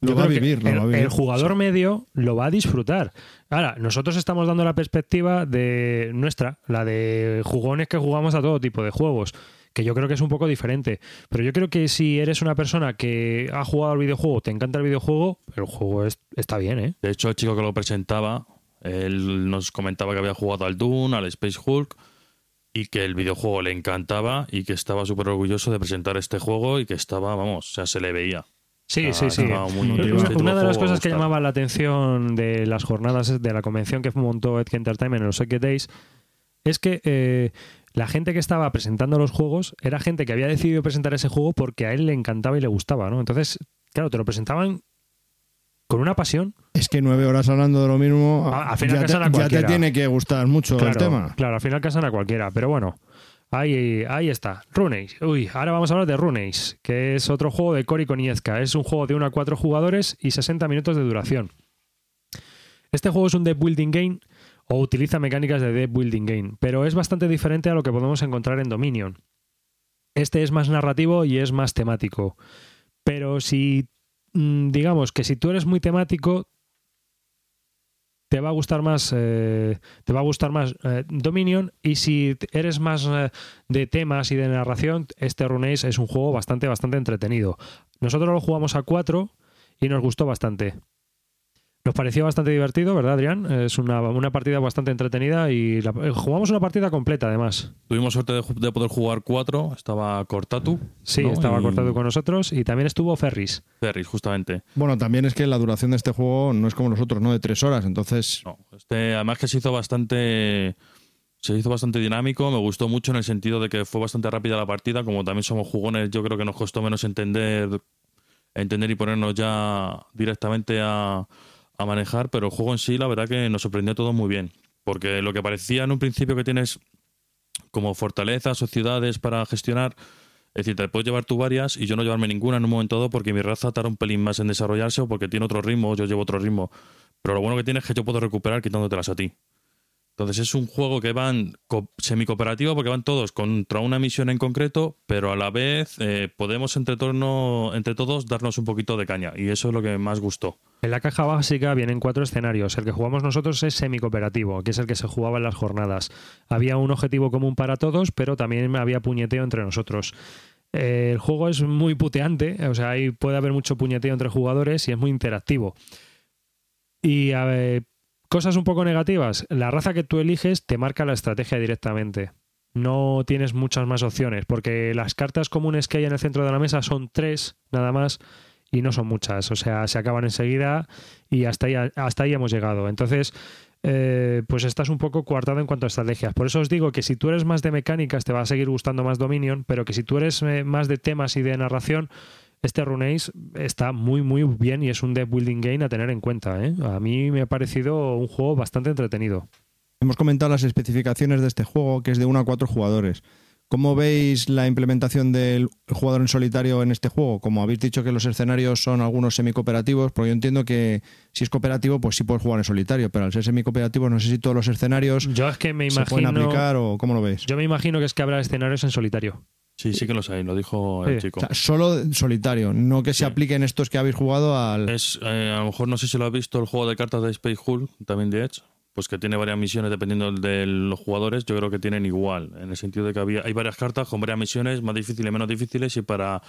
Lo va a vivir, lo el, va a vivir. el jugador medio lo va a disfrutar. Ahora, nosotros estamos dando la perspectiva de nuestra, la de jugones que jugamos a todo tipo de juegos, que yo creo que es un poco diferente. Pero yo creo que si eres una persona que ha jugado al videojuego, te encanta el videojuego, el juego es- está bien, ¿eh? De hecho, el chico que lo presentaba, él nos comentaba que había jugado al Doom, al Space Hulk, y que el videojuego le encantaba y que estaba súper orgulloso de presentar este juego y que estaba, vamos, o sea, se le veía. Sí, Ah, sí, sí. muy- Una- este Una, de las cosas que llamaba la atención de las jornadas de la convención que montó Edge Entertainment en los Secret Days es que eh, la gente que estaba presentando los juegos era gente que había decidido presentar ese juego porque a él le encantaba y le gustaba, ¿no? Entonces, claro, te lo presentaban con una pasión. Es que nueve horas hablando de lo mismo, A- al final ya, te, casan a ya te tiene que gustar mucho Claro, el tema. claro, al final casan a cualquiera, pero bueno. Ahí, ahí está, Runeace. Uy, ahora vamos a hablar de Runeace, que es otro juego de Cory Konietzka. Es un juego de 1 a 4 jugadores y 60 minutos de duración. Este juego es un deck building game o utiliza mecánicas de deck building game, pero es bastante diferente a lo que podemos encontrar en Dominion. Este es más narrativo y es más temático. Pero si, mm, digamos que si tú eres muy temático, te va a gustar más eh, te va a gustar más eh, Dominion y si eres más eh, de temas y de narración este Runeace es un juego bastante bastante entretenido Nosotros lo jugamos a cuatro y nos gustó bastante. Nos pareció bastante divertido, ¿verdad, Adrián? Es una, una partida bastante entretenida y la- eh, jugamos una partida completa, además. Tuvimos suerte de, poder jugar cuatro. Estaba Cortatu. Sí, ¿no? estaba Y cortado con nosotros y también estuvo Ferris. Ferris, justamente. Bueno, también es que la duración de este juego no es como los otros, ¿no? De tres horas. Entonces, No, este, además que se hizo bastante se hizo bastante dinámico, me gustó mucho en el sentido de que fue bastante rápida la partida, como también somos jugones, yo creo que nos costó menos entender entender y ponernos ya directamente a, a manejar, pero el juego en sí la verdad que nos sorprendió todo muy bien, porque lo que parecía en un principio que tienes como fortalezas o ciudades para gestionar, es decir, te puedes llevar tú varias y yo no llevarme ninguna en un momento dado porque mi raza tarda un pelín más en desarrollarse o porque tiene otro ritmo, yo llevo otro ritmo. Pero lo bueno que tiene es que yo puedo recuperar quitándotelas a ti. Entonces es un juego que van co- semi-cooperativo porque van todos contra una misión en concreto, pero a la vez eh, podemos entre, torno- entre todos darnos un poquito de caña y eso es lo que más gustó. En la caja básica vienen cuatro escenarios. El que jugamos nosotros es semi-cooperativo, que es el que se jugaba en las jornadas. Había un objetivo común para todos, pero también había puñeteo entre nosotros. Eh, el juego es muy puteante, o sea, ahí puede haber mucho puñeteo entre jugadores y es muy interactivo. Y a cosas un poco negativas. La raza que tú eliges te marca la estrategia directamente. No tienes muchas más opciones, porque las cartas comunes que hay en el centro de la mesa son tres, nada más, y no son muchas. O sea, se acaban enseguida y hasta ahí, hemos llegado. Entonces, eh, pues estás un poco coartado en cuanto a estrategias. Por eso os digo que si tú eres más de mecánicas te va a seguir gustando más Dominion, pero que si tú eres eh, más de temas y de narración, este Runeace está muy muy bien y es un deck building game a tener en cuenta. ¿eh? A mí me ha parecido un juego bastante entretenido. hemos comentado las especificaciones de este juego, que es de 1 a 4 jugadores. ¿Cómo veis la implementación del jugador en solitario en este juego? Como habéis dicho que los escenarios son algunos semi-cooperativos, porque yo entiendo que si es cooperativo, pues sí puedes jugar en solitario, pero al ser semi-cooperativo no sé si todos los escenarios Yo es que me se pueden aplicar o cómo lo veis. Yo me imagino que es que habrá escenarios en solitario. Sí, sí que lo sabéis, lo dijo el chico. O sea, solo solitario, no que se apliquen estos que habéis jugado al... Es, eh, a lo mejor no sé si lo has visto el juego de cartas de Space Hulk, también de Edge, pues que tiene varias misiones dependiendo de los jugadores, yo creo que tienen igual, en el sentido de que había, hay varias cartas con varias misiones, más difíciles, menos difíciles, y para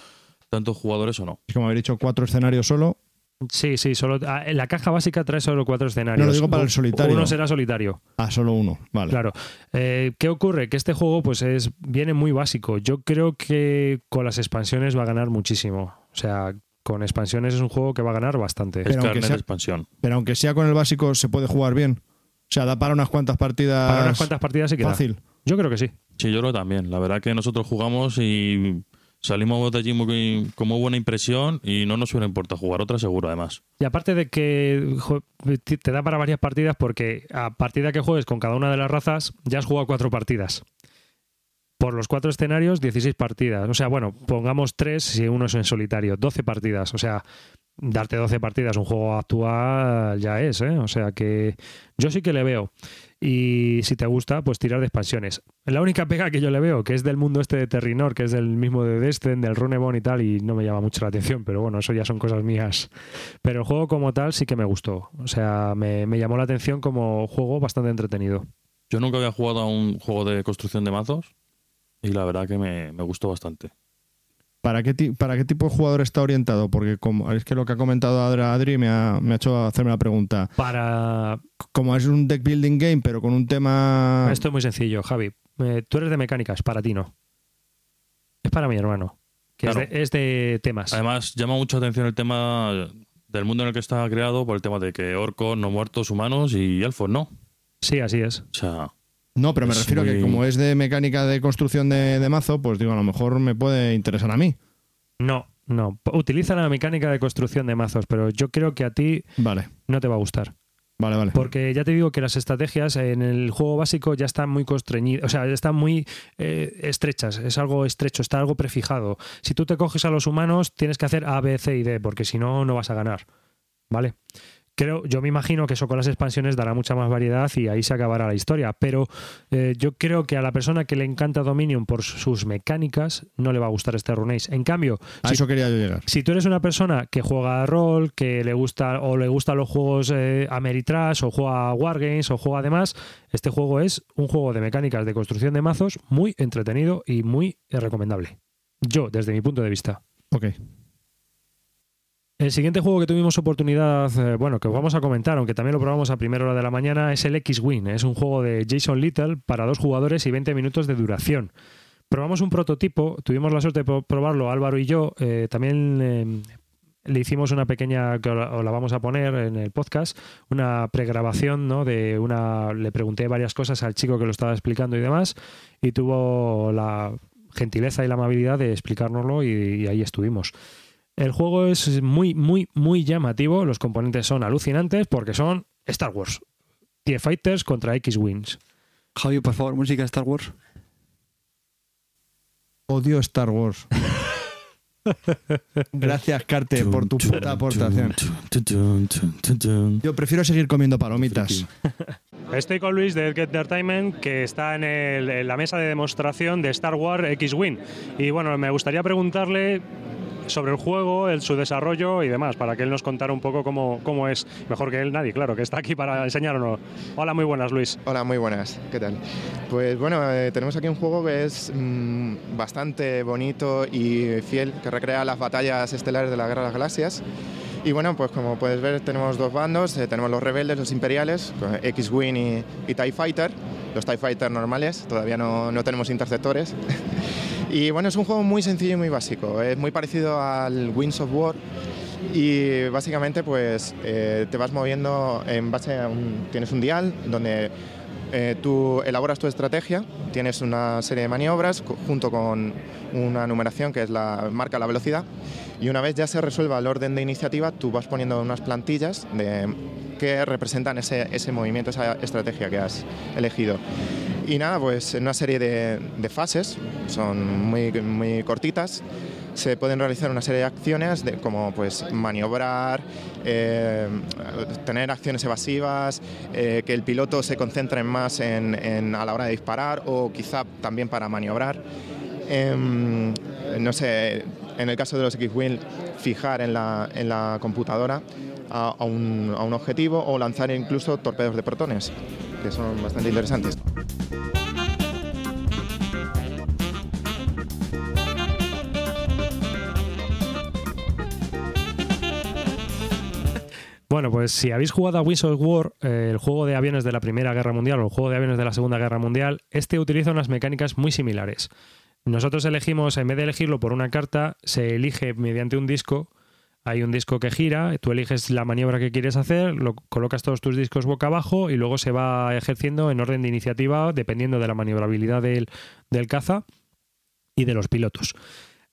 tantos jugadores o no. Como habéis dicho, cuatro escenarios solo. Sí, sí, solo ah, en la caja básica trae solo cuatro escenarios. No, lo digo para el solitario. Uno será solitario. Ah, solo uno. Vale. Claro. Eh, ¿Qué ocurre? Que este juego pues es viene muy básico. Yo creo que con las expansiones va a ganar muchísimo. O sea, con expansiones es un juego que va a ganar bastante. Es Pero aunque carnet sea- de expansión. Pero aunque sea con el básico, se puede jugar bien. O sea, da para unas cuantas partidas. Para unas cuantas partidas sí que da. Fácil. Yo creo que sí. Sí, yo creo también. La verdad que nosotros jugamos y salimos de allí muy, con muy buena impresión y no nos suele importar jugar otra seguro, además. Y aparte de que te da para varias partidas porque a partida que juegues con cada una de las razas ya has jugado cuatro partidas. Por los cuatro escenarios, 16 partidas. O sea, bueno, pongamos tres si uno es en solitario, 12 partidas. O sea, darte 12 partidas un juego actual ya es, ¿eh? O sea que yo sí que le veo. Y si te gusta, pues tirar de expansiones. La única pega que yo le veo, que es del mundo este de Terrinor, que es del mismo de Destin, del Runebone y tal, y no me llama mucho la atención, pero bueno, eso ya son cosas mías. Pero el juego como tal sí que me gustó. O sea, me, me llamó la atención como juego bastante entretenido. Yo nunca había jugado a un juego de construcción de mazos y la verdad que me, me gustó bastante. ¿Para qué, ¿Para qué tipo de jugador está orientado? Porque como es que lo que ha comentado Adri me ha, me ha hecho hacerme la pregunta. Para. Como es un deck building game, pero con un tema. Esto es muy sencillo, Javi. Eh, tú eres de mecánicas, para ti no. Es para mi hermano, que Claro. es, de, es de temas. Además, llama mucho atención el tema del mundo en el que está creado por el tema de que orcos, no muertos, humanos y elfos no. Sí, así es. O sea, No, pero me es refiero a que como es de mecánica de construcción de, de mazo, pues digo, a lo mejor me puede interesar a mí. No, no. Utiliza la mecánica de construcción de mazos, pero yo creo que a ti Vale, no te va a gustar. vale, vale. Porque ya te digo que las estrategias en el juego básico ya están muy constreñidas, o sea, ya están muy eh, estrechas, es algo estrecho, está algo prefijado. Si tú te coges a los humanos, tienes que hacer A, B, C y D, porque si no, no vas a ganar. ¿Vale? Creo, yo me imagino que eso con las expansiones dará mucha más variedad y ahí se acabará la historia. Pero eh, yo creo que a la persona que le encanta Dominion por sus mecánicas no le va a gustar este Runeace. En cambio, A si eso quería yo llegar. si tú eres una persona que juega a rol, que le gusta o le gustan los juegos eh, Ameritrash o juega a Wargames o juega además, este juego es un juego de mecánicas de construcción de mazos muy entretenido y muy recomendable. Yo, desde mi punto de vista. Ok. El siguiente juego que tuvimos oportunidad, eh, bueno, que vamos a comentar, aunque también lo probamos a primera hora de la mañana, es el X-Wing. Es un juego de Jason Little para dos jugadores y 20 minutos de duración. Probamos un prototipo, tuvimos la suerte de pro- probarlo Álvaro y yo. eh, también eh, le hicimos una pequeña, que la, o la vamos a poner en el podcast, una pregrabación, ¿no? De una, le pregunté varias cosas al chico que lo estaba explicando y demás, y tuvo la gentileza y la amabilidad de explicárnoslo y ahí estuvimos. El juego es muy, muy, muy llamativo. Los componentes son alucinantes porque son Star Wars. TIE Fighters contra X-Wings. Javi, por favor, música de Star Wars. Odio Star Wars. Gracias, Carte, por tu puta aportación. Yo prefiero seguir comiendo palomitas. Estoy con Luis de Edge Entertainment, que está en, el- en la mesa de demostración de Star Wars X-Wing. Y bueno, me gustaría preguntarle sobre el juego, el, su desarrollo y demás, para que él nos contara un poco cómo, cómo es. Mejor que él, nadie, claro, que está aquí para enseñarnos. Hola, muy buenas, Luis. Hola, muy buenas. ¿Qué tal? Pues bueno, eh, tenemos aquí un juego que es mm, bastante bonito y fiel, que recrea las batallas estelares de la Guerra de las Galaxias. Y bueno, pues como puedes ver tenemos dos bandos, eh, tenemos los rebeldes, los imperiales, X-Wing y, y TIE Fighter, los TIE Fighter normales, todavía no, no tenemos interceptores. y bueno, es un juego muy sencillo y muy básico, es muy parecido al Wings of War, y básicamente pues eh, te vas moviendo en base a un... tienes un dial donde eh, tú elaboras tu estrategia, tienes una serie de maniobras junto con una numeración que es la marca la velocidad y una vez ya se resuelva el orden de iniciativa tú vas poniendo unas plantillas de, que representan ese, ese movimiento, esa estrategia que has elegido. Y nada, pues en una serie de, de fases, son muy, muy cortitas, se pueden realizar una serie de acciones de- como pues maniobrar, eh, tener acciones evasivas, eh, que el piloto se concentre más en, a la hora de disparar o quizá también para maniobrar. Em, no sé, en el caso de los X-Wing, fijar en la, en la computadora a, a un, a un objetivo o lanzar incluso torpedos de protones, que son bastante interesantes. Pues si habéis jugado a Wings of War, eh, el juego de aviones de la Primera Guerra Mundial o el juego de aviones de la Segunda Guerra Mundial, este utiliza unas mecánicas muy similares. Nosotros elegimos, en vez de elegirlo por una carta, se elige mediante un disco. Hay un disco que gira, tú eliges la maniobra que quieres hacer, lo colocas todos tus discos boca abajo y luego se va ejerciendo en orden de iniciativa dependiendo de la maniobrabilidad del, del caza y de los pilotos.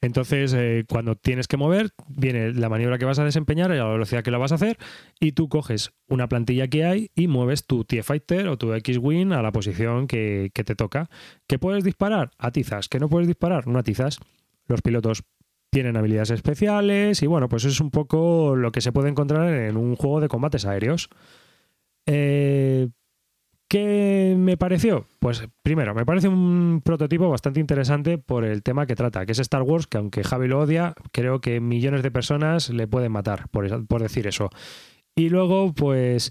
Entonces, eh, cuando tienes que mover, viene la maniobra que vas a desempeñar y la velocidad que la vas a hacer, y tú coges una plantilla que hay y mueves tu TIE Fighter o tu X-Wing a la posición que, te toca. ¿Que puedes disparar? Atizas. ¿Que no puedes disparar? No atizas. Los pilotos tienen habilidades especiales y bueno, pues es un poco lo que se puede encontrar en un juego de combates aéreos. Eh, ¿Qué me pareció? Pues primero, me parece un prototipo bastante interesante por el tema que trata, que es Star Wars, que aunque Javi lo odia, creo que millones de personas le pueden matar por, por decir eso. Y luego, pues,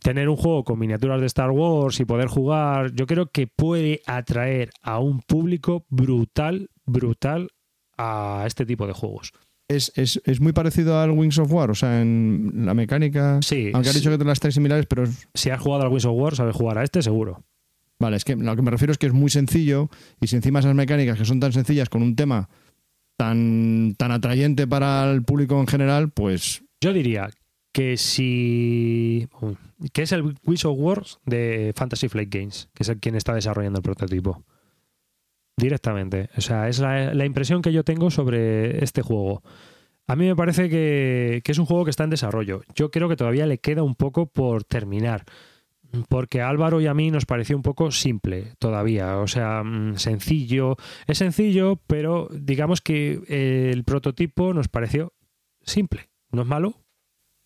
tener un juego con miniaturas de Star Wars y poder jugar, yo creo que puede atraer a un público brutal, brutal a este tipo de juegos. Es, es, es muy parecido al Wings of War, o sea, en la mecánica. Sí, Aunque has dicho que te las tres similares, pero Si has jugado al Wings of War, sabes jugar a este seguro. Vale, es que lo que me refiero es que es muy sencillo y si encima esas mecánicas que son tan sencillas con un tema tan, tan atrayente para el público en general, pues Yo diría que si. que es el Wings of Wars de Fantasy Flight Games, que es el quien está desarrollando el prototipo. Directamente. O sea, es la, la impresión que yo tengo sobre este juego. A mí me parece que, que es un juego que está en desarrollo. Yo creo que todavía le queda un poco por terminar. Porque a Álvaro y a mí nos pareció un poco simple todavía. O sea, mm, sencillo. Es sencillo, pero digamos que eh, el prototipo nos pareció simple. No es malo,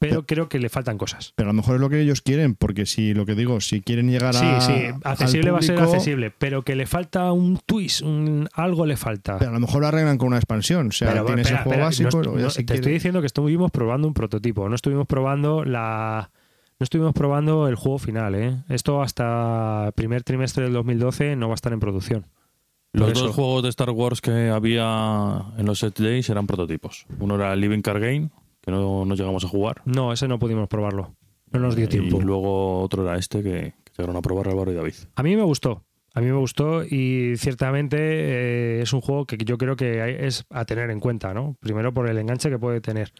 pero creo que le faltan cosas. pero a lo mejor es lo que ellos quieren, porque si lo que digo, si quieren llegar Sí, a sí, al accesible va a ser accesible, pero que le falta un twist, un, algo le falta. Pero a lo mejor lo arreglan con una expansión, o sea, Pero, tienes espera, el juego espera, básico, no no, si te estoy diciendo que estuvimos probando un prototipo, no estuvimos probando la no estuvimos probando el juego final, ¿eh? Esto hasta primer trimestre del 2012 no va a estar en producción. Los dos juegos de Star Wars que había en los set days eran prototipos. Uno era Living Car Game que no, no llegamos a jugar. No, ese no pudimos probarlo. No nos dio tiempo. Y luego otro era este que, que llegaron a probar Álvaro y David. A mí me gustó. A mí me gustó y ciertamente eh, es un juego que yo creo que hay- es a tener en cuenta, ¿no? Primero por el enganche que puede tener.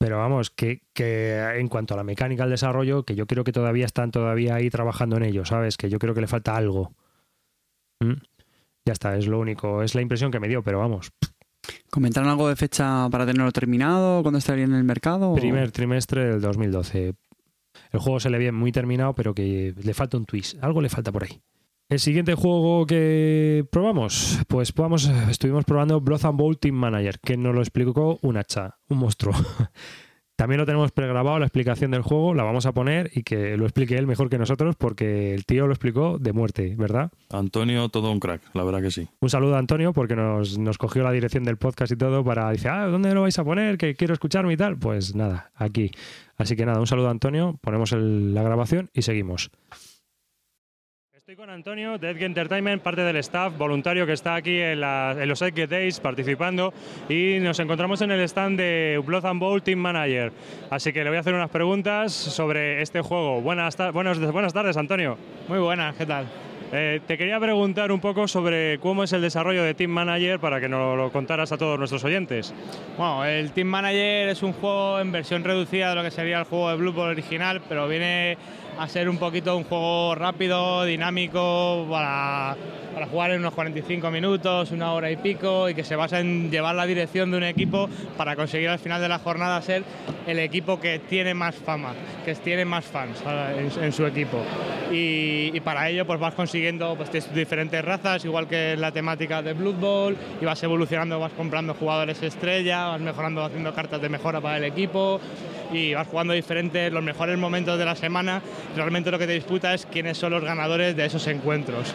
Pero vamos, que, que en cuanto a la mecánica, al desarrollo, que yo creo que todavía están todavía ahí trabajando en ello, ¿sabes? Que yo creo que le falta algo. ¿Mm? Ya está, es lo único. Es la impresión que me dio, pero vamos. ¿Comentaron algo de fecha para tenerlo terminado? ¿Cuándo estaría en el mercado? Primer trimestre del 2012. El juego se le ve muy terminado, pero que le falta un twist. Algo le falta por ahí. El siguiente juego que probamos, pues probamos, estuvimos probando Blood and Bowl Team Manager, que nos lo explicó un hacha, un monstruo. También lo tenemos pregrabado, la explicación del juego, la vamos a poner y que lo explique él mejor que nosotros, porque el tío lo explicó de muerte, ¿verdad? Antonio, todo un crack, la verdad que sí. Un saludo a Antonio, porque nos, nos cogió la dirección del podcast y todo para, dice, ah, ¿dónde lo vais a poner? Que quiero escucharme y tal. Pues nada, aquí. Así que nada, un saludo a Antonio, ponemos el- la grabación y seguimos. Estoy con Antonio de Edge Entertainment, parte del staff voluntario que está aquí en, la- en los Edge Days participando y nos encontramos en el stand de Blood and Bowl Team Manager. Así que le voy a hacer unas preguntas sobre este juego. Buenas, ta- buenos- buenas tardes, Antonio. Muy buenas, ¿qué tal? Eh, te quería preguntar un poco sobre cómo es el desarrollo de Team Manager para que nos lo contaras a todos nuestros oyentes. Bueno, el Team Manager es un juego en versión reducida de lo que sería el juego de Blue Ball original, pero viene a ser un poquito un juego rápido, dinámico, para, jugar en unos 45 minutos, una hora y pico, y que se basa en llevar la dirección de un equipo para conseguir al final de la jornada ser el equipo que tiene más fama, que tiene más fans en, su equipo. Y, para ello pues vas consiguiendo pues, diferentes razas, igual que en la temática de Blood Bowl, y vas evolucionando, vas comprando jugadores estrella, vas mejorando, haciendo cartas de mejora para el equipo y vas jugando diferentes, los mejores momentos de la semana. Realmente lo que te disputa es quiénes son los ganadores de esos encuentros.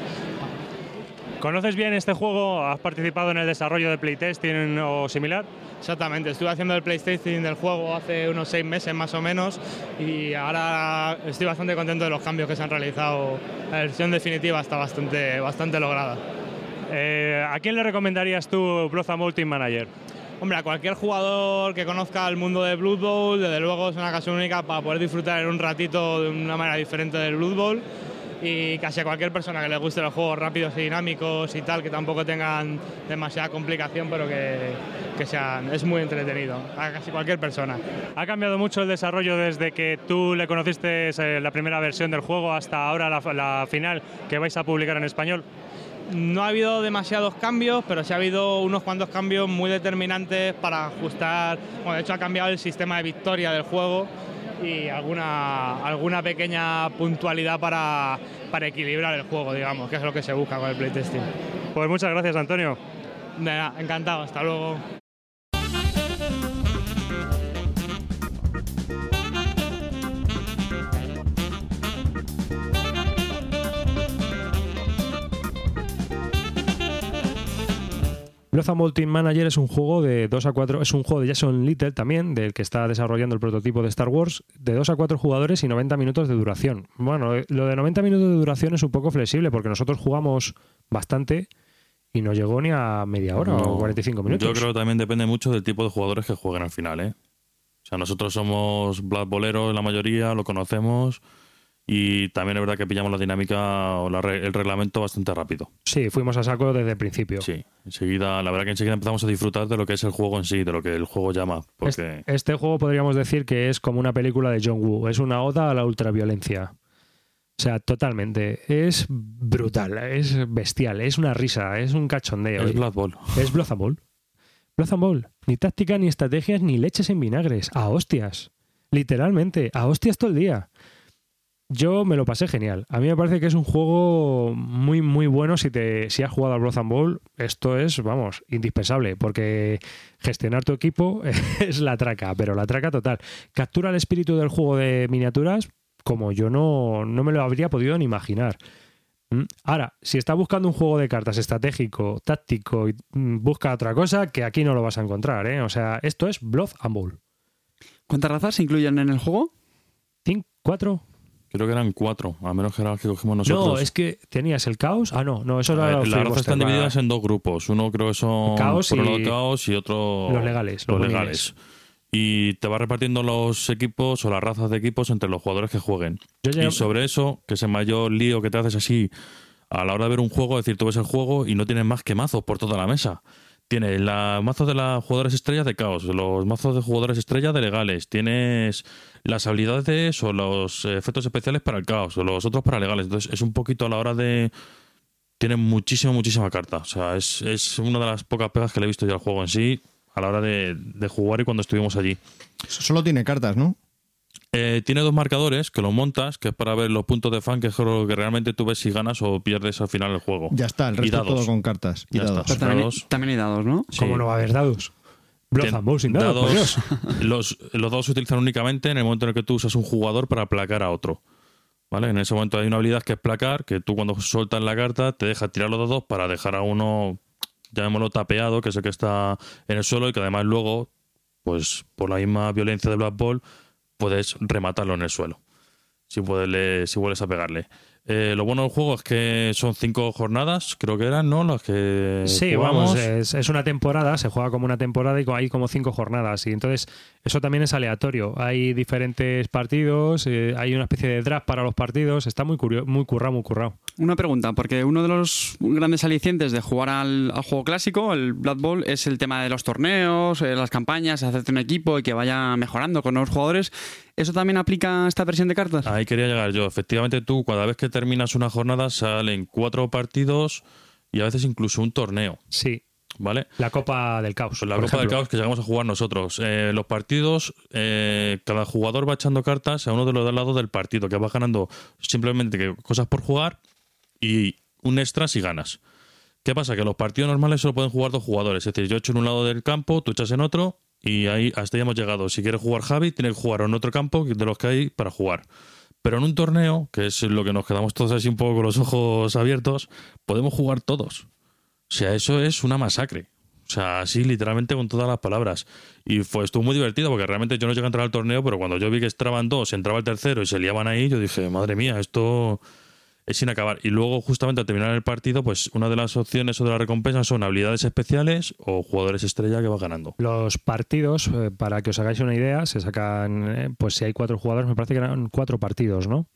¿Conoces bien este juego? ¿Has participado en el desarrollo de playtesting o similar? Exactamente, estuve haciendo el PlayStation del juego hace unos seis meses más o menos y ahora estoy bastante contento de los cambios que se han realizado. La versión definitiva está bastante, bastante lograda. Eh, ¿A quién le recomendarías tú Bowl Team Manager? Hombre, a cualquier jugador que conozca el mundo de Blood Bowl, desde luego es una ocasión única para poder disfrutar en un ratito de una manera diferente del Blood Bowl. Y casi a cualquier persona que le guste los juegos rápidos y dinámicos y tal, que tampoco tengan demasiada complicación, pero que, que sean. Es muy entretenido. A casi cualquier persona. ¿Ha cambiado mucho el desarrollo desde que tú le conociste eh, la primera versión del juego hasta ahora la, la final que vais a publicar en español? No ha habido demasiados cambios, pero sí ha habido unos cuantos cambios muy determinantes para ajustar. Bueno, de hecho ha cambiado el sistema de victoria del juego y alguna, alguna pequeña puntualidad para, para equilibrar el juego, digamos, que es lo que se busca con el playtesting. Pues muchas gracias, Antonio. Nada, encantado, hasta luego. Blood Team Manager es un juego de 2 a 4, es un juego de Jason Little también, del que está desarrollando el prototipo de Star Wars, de 2 a 4 jugadores y 90 minutos de duración. Bueno, eh, lo de 90 minutos de duración es un poco flexible porque nosotros jugamos bastante y no llegó ni a media hora No, o 45 minutos. Yo creo que también depende mucho del tipo de jugadores que jueguen al final, ¿eh? O sea, nosotros somos Black Boleros la mayoría, lo conocemos y también es verdad que pillamos la dinámica o la el reglamento bastante rápido. Sí, fuimos a saco desde el principio. Sí, enseguida, la verdad que enseguida empezamos a disfrutar de lo que es el juego en sí, de lo que el juego llama, porque Este, este juego podríamos decir que es como una película de John Woo, es una oda a la ultraviolencia. O sea, totalmente. Es brutal, es bestial, es una risa, es un cachondeo. es Blood Bowl. Es Blood and Bowl. Blood and Bowl. Ni táctica, ni estrategias, ni leches en vinagres. A hostias. Literalmente, a hostias todo el día. Yo me lo pasé genial. A mí me parece que es un juego muy, muy bueno. Si, te, si has jugado al Blood and Bowl, esto es, vamos, indispensable. Porque gestionar tu equipo es la traca, pero la traca total. Captura el espíritu del juego de miniaturas como yo no, no me lo habría podido ni imaginar. ¿Mm? Ahora, si estás buscando un juego de cartas estratégico, táctico y mm, busca otra cosa, que aquí no lo vas a encontrar, ¿eh? O sea, esto es Blood and Bowl. ¿Cuántas razas se incluyen en el juego? ¿Cinco? ¿Cuatro? Creo que eran cuatro, a menos que eran las que cogimos nosotros. No, es que tenías el caos. Ah, no, no, eso era ver, las razas están divididas en dos grupos. Uno creo que son Caos por y- caos y otro Los legales, los legales. y te va repartiendo los equipos o las razas de equipos entre los jugadores que jueguen. Yo ya- Y sobre eso, que es el mayor lío que te haces así a la hora de ver un juego, es decir, tú ves el juego y no tienes más que mazos por toda la mesa. Tienes los mazos de los jugadores estrellas de caos, los mazos de jugadores estrellas de legales, tienes las habilidades o los efectos especiales para el caos, o los otros para legales. Entonces es un poquito a la hora de... Tiene muchísima, muchísima carta. O sea, es, es una de las pocas pegas que le he visto yo al juego en sí a la hora de jugar y cuando estuvimos allí. Solo tiene cartas, ¿no? Eh, tiene dos marcadores que los montas, que es para ver los puntos de fan, que es lo que realmente tú ves si ganas o pierdes al final el juego. Ya está, el resto dados. todo con cartas. Y Ya dados. está. Pero también, Dados. también hay dados, ¿no? Sí. ¿Cómo no va a haber dados? Blood and sin dados, por Dios. los, los dados se utilizan únicamente en el momento en el que tú usas un jugador para aplacar a otro. ¿Vale? En ese momento hay una habilidad que es placar, que tú cuando sueltas la carta te deja tirar los dados para dejar a uno, llamémoslo tapeado, que es el que está en el suelo y que además luego, pues por la misma violencia de Black Ball, puedes rematarlo en el suelo. Si, puedes si vuelves a pegarle. Eh, lo bueno del juego es que son cinco jornadas, creo que eran, ¿no? Las que Sí, jugamos. vamos, es, es una temporada, se juega como una temporada y hay como cinco jornadas. Y entonces eso también es aleatorio. Hay diferentes partidos, eh, hay una especie de draft para los partidos. Está muy, curio- muy currado, muy currado. Una pregunta, porque uno de los grandes alicientes de jugar al, al juego clásico, el Blood Bowl, es el tema de los torneos, eh, las campañas, hacerte un equipo y que vaya mejorando con nuevos jugadores. ¿Eso también aplica a esta versión de cartas? Ahí quería llegar yo. Efectivamente, tú, cada vez que terminas una jornada, salen cuatro partidos y a veces incluso un torneo. Sí, ¿Vale? la Copa del Caos. Pues la Copa del. Caos que llegamos a jugar nosotros. Eh, los partidos, eh, cada jugador va echando cartas a uno de los dos lados del partido, que va ganando simplemente que- cosas por jugar y un extra si ganas. ¿Qué pasa? Que los partidos normales solo pueden jugar dos jugadores. Es decir, yo echo en un lado del campo, tú echas en otro y ahí hasta ahí hemos llegado. Si quiere jugar Javi, tiene que jugar en otro campo de los que hay para jugar. Pero en un torneo, que es lo que nos quedamos todos así un poco con los ojos abiertos, podemos jugar todos. O sea, eso es una masacre. O sea, así literalmente con todas las palabras. Y fue, estuvo muy divertido porque realmente yo no llegué a entrar al torneo, pero cuando yo vi que entraban dos, entraba el tercero y se liaban ahí, yo dije, madre mía, esto es sin acabar. Y luego, justamente al terminar el partido, pues una de las opciones o de las recompensas son habilidades especiales o jugadores estrella que va ganando. Los partidos, eh, para que os hagáis una idea, se sacan, eh, pues si hay cuatro jugadores, me parece que eran cuatro partidos, ¿no?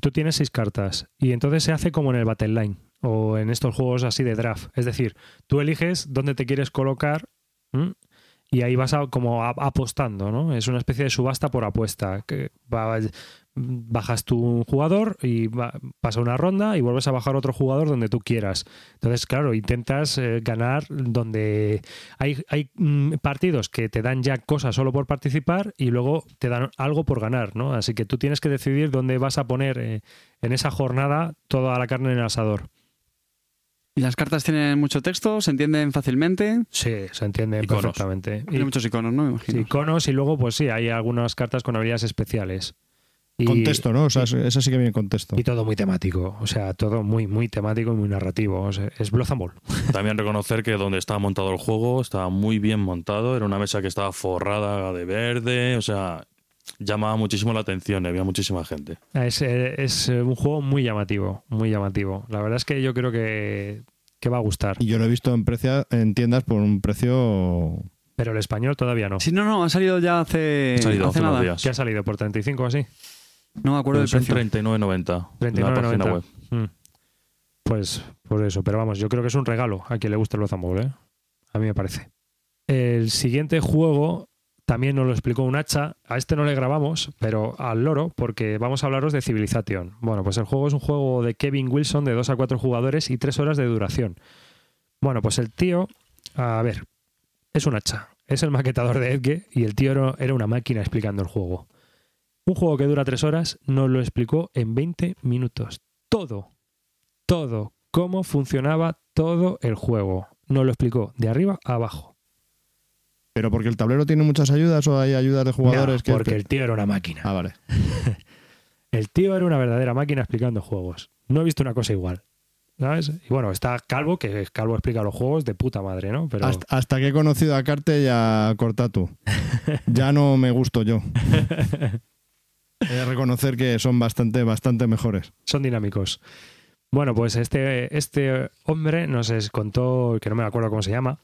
Tú tienes seis cartas y entonces se hace como en el Battle Line o en estos juegos así de draft. Es decir, tú eliges dónde te quieres colocar y ahí vas a- como apostando, ¿no? Es una especie de subasta por apuesta. Que va- bajas tu jugador y va- pasa una ronda y vuelves a bajar otro jugador donde tú quieras. Entonces, claro, intentas eh, ganar donde hay, hay mm, partidos que te dan ya cosas solo por participar y luego te dan algo por ganar, ¿no? Así que tú tienes que decidir dónde vas a poner eh, en esa jornada toda la carne en el asador. ¿Y las cartas tienen mucho texto? ¿Se entienden fácilmente? Sí, se entiende Iconos. perfectamente. Tiene muchos iconos, ¿no? Me Sí, imagino. iconos y luego, pues sí, hay algunas cartas con habilidades especiales. Y, Con texto, ¿no? O sea, esa sí que viene con texto. y todo muy temático. O sea, todo muy, muy temático y muy narrativo. O sea, es Blood and Ball. También reconocer que donde estaba montado el juego estaba muy bien montado. Era una mesa que estaba forrada de verde. O sea, llamaba muchísimo la atención. y Había muchísima gente. Es, es un juego muy llamativo, muy llamativo. La verdad es que yo creo que, que va a gustar. Y yo lo he visto en, precia- en tiendas por un precio... Pero el español todavía no. Sí, no, no, ha salido ya hace, Ha salido hace hace unos nada. días. ¿Qué ha salido? ¿Por 35 o así? No me acuerdo del Son precio. 39.90 en la 39,90. página web. Mm. Pues por eso. Pero vamos, yo creo que es un regalo a quien le guste el Ball, ¿eh? A mí me parece. El siguiente juego también nos lo explicó un hacha. A este no le grabamos, pero al loro, porque vamos a hablaros de Civilization. Bueno, pues el juego es un juego de Kevin Wilson de 2 a 4 jugadores y 3 horas de duración. Bueno, pues el tío, a ver, es un hacha. Es el maquetador de Edge y el tío era una máquina explicando el juego. Un juego que dura 3 horas nos lo explicó en 20 minutos. Todo, todo, cómo funcionaba todo el juego. Nos lo explicó de arriba a abajo. ¿Pero porque el tablero tiene muchas ayudas o hay ayudas de jugadores No, que... porque el tío era una máquina. Ah, vale. El tío era una verdadera máquina explicando juegos. No he visto una cosa igual. ¿Sabes? Y bueno, está Calvo, que Calvo explica los juegos de puta madre, ¿no? Pero Hasta, hasta que he conocido a Carte y a Cortatu. Ya no me gusto yo. He de reconocer que son bastante, bastante mejores. son dinámicos. Bueno, pues este, este hombre nos contó, que no me acuerdo cómo se llama,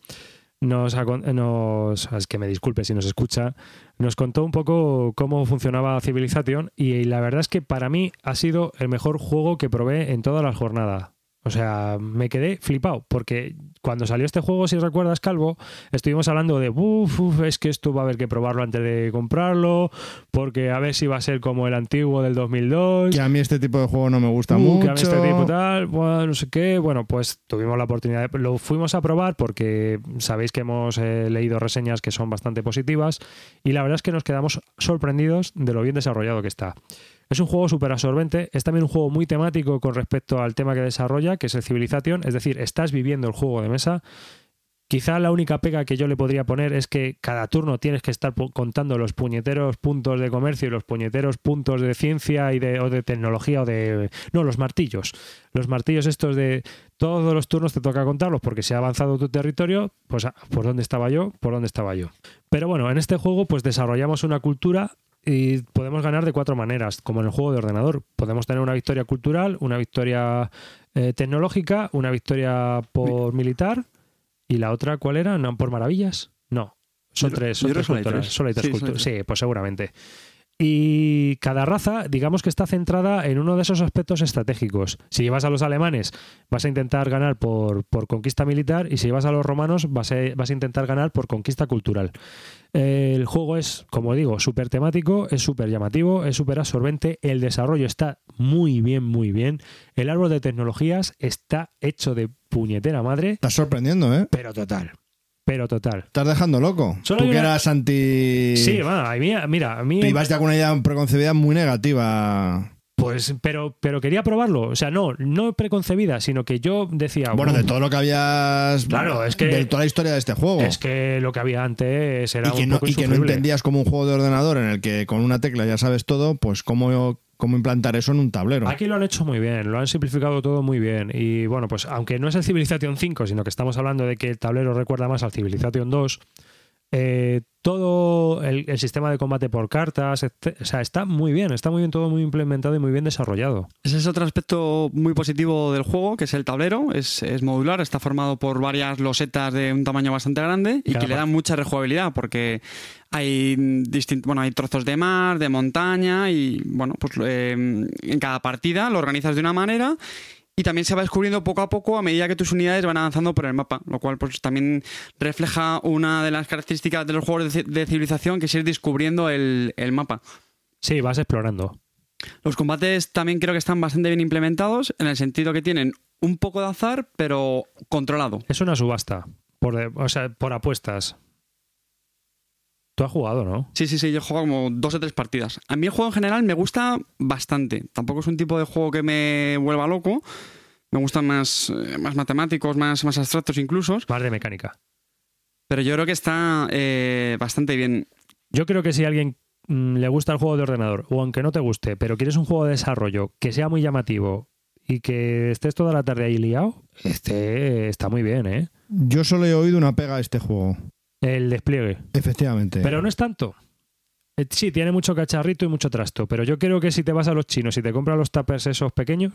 nos, nos es que me disculpe si nos escucha, nos contó un poco cómo funcionaba Civilization y la verdad es que para mí ha sido el mejor juego que probé en toda la jornada. O sea, me quedé flipado, porque cuando salió este juego, si recuerdas, Calvo, estuvimos hablando de, uff, uf, es que esto va a haber que probarlo antes de comprarlo, porque a ver si va a ser como el antiguo del 2002. Que a mí este tipo de juego no me gusta Uh, mucho. que a mí este tipo tal, bueno, no sé qué. Bueno, pues tuvimos la oportunidad, de- lo fuimos a probar porque sabéis que hemos eh, leído reseñas que son bastante positivas y la verdad es que nos quedamos sorprendidos de lo bien desarrollado que está. Es un juego súper absorbente, es también un juego muy temático con respecto al tema que desarrolla, que es el Civilization, es decir, estás viviendo el juego de mesa. Quizá la única pega que yo le podría poner es que cada turno tienes que estar contando los puñeteros puntos de comercio y los puñeteros puntos de ciencia y de, o de tecnología o de... No, los martillos. Los martillos estos de todos los turnos te toca contarlos porque se ha avanzado tu territorio, pues ah, por dónde estaba yo, por dónde estaba yo. Pero bueno, en este juego pues desarrollamos una cultura y podemos ganar de cuatro maneras, como en el juego de ordenador. Podemos tener una victoria cultural, una victoria eh, tecnológica, una victoria por militar y la otra, ¿cuál era? ¿No, ¿Por maravillas? No. Son Yo- tres, son tres culturas. Solo hay tres Sí, culturas. Sí, pues seguramente. Y cada raza, digamos que está centrada en uno de esos aspectos estratégicos. Si llevas a los alemanes, vas a intentar ganar por, por conquista militar, y si llevas a los romanos, vas a, vas a intentar ganar por conquista cultural. El juego es, como digo, súper temático, es súper llamativo, es súper absorbente, el desarrollo está muy bien, muy bien. El árbol de tecnologías está hecho de puñetera madre, Estás sorprendiendo, ¿eh? pero total. Pero total. Estás dejando loco. Solo Tú que una- eras anti... Sí, va, a mí- mira, a mí... Ibas ya con una idea preconcebida muy negativa. Pues, pero, pero quería probarlo. O sea, no, no preconcebida, sino que yo decía. Bueno, de "Uf, todo lo que habías... Claro, es que- De toda la historia de este juego. Es que lo que había antes era y que, un no, poco y que no entendías como un juego de ordenador en el que con una tecla ya sabes todo, pues cómo, cómo implantar eso en un tablero. Aquí lo han hecho muy bien, lo han simplificado todo muy bien. Y bueno, pues aunque no es el Civilization 5, sino que estamos hablando de que el tablero recuerda más al Civilization 2, eh, todo el, el sistema de combate por cartas, etc- o sea, está muy bien, está muy bien todo muy implementado y muy bien desarrollado. Ese es otro aspecto muy positivo del juego, que es el tablero. Es, es modular, está formado por varias losetas de un tamaño bastante grande y Cada que le dan mucha rejugabilidad porque hay bueno, hay trozos de mar, de montaña y bueno, pues eh, en cada partida lo organizas de una manera y también se va descubriendo poco a poco a medida que tus unidades van avanzando por el mapa, lo cual pues también refleja una de las características de los juegos de, ci- de civilización, que es ir descubriendo el, el mapa. Sí, vas explorando. Los combates también creo que están bastante bien implementados, en el sentido que tienen un poco de azar, pero controlado. Es una subasta, por o sea, por apuestas. Tú has jugado, ¿no? Sí, sí, sí, yo he jugado como dos o tres partidas. A mí el juego en general me gusta bastante. Tampoco es un tipo de juego que me vuelva loco. Me gustan más, eh, más matemáticos, más, más abstractos incluso. Más de mecánica. Pero yo creo que está eh, bastante bien. Yo creo que si a alguien mm, le gusta el juego de ordenador, o aunque no te guste, pero quieres un juego de desarrollo que sea muy llamativo y que estés toda la tarde ahí liado, este está muy bien, ¿eh? Yo solo he oído una pega a este juego. El despliegue. Efectivamente. Pero no es tanto. Eh, Sí, tiene mucho cacharrito y mucho trasto, pero yo creo que si te vas a los chinos y te compras los tuppers esos pequeños,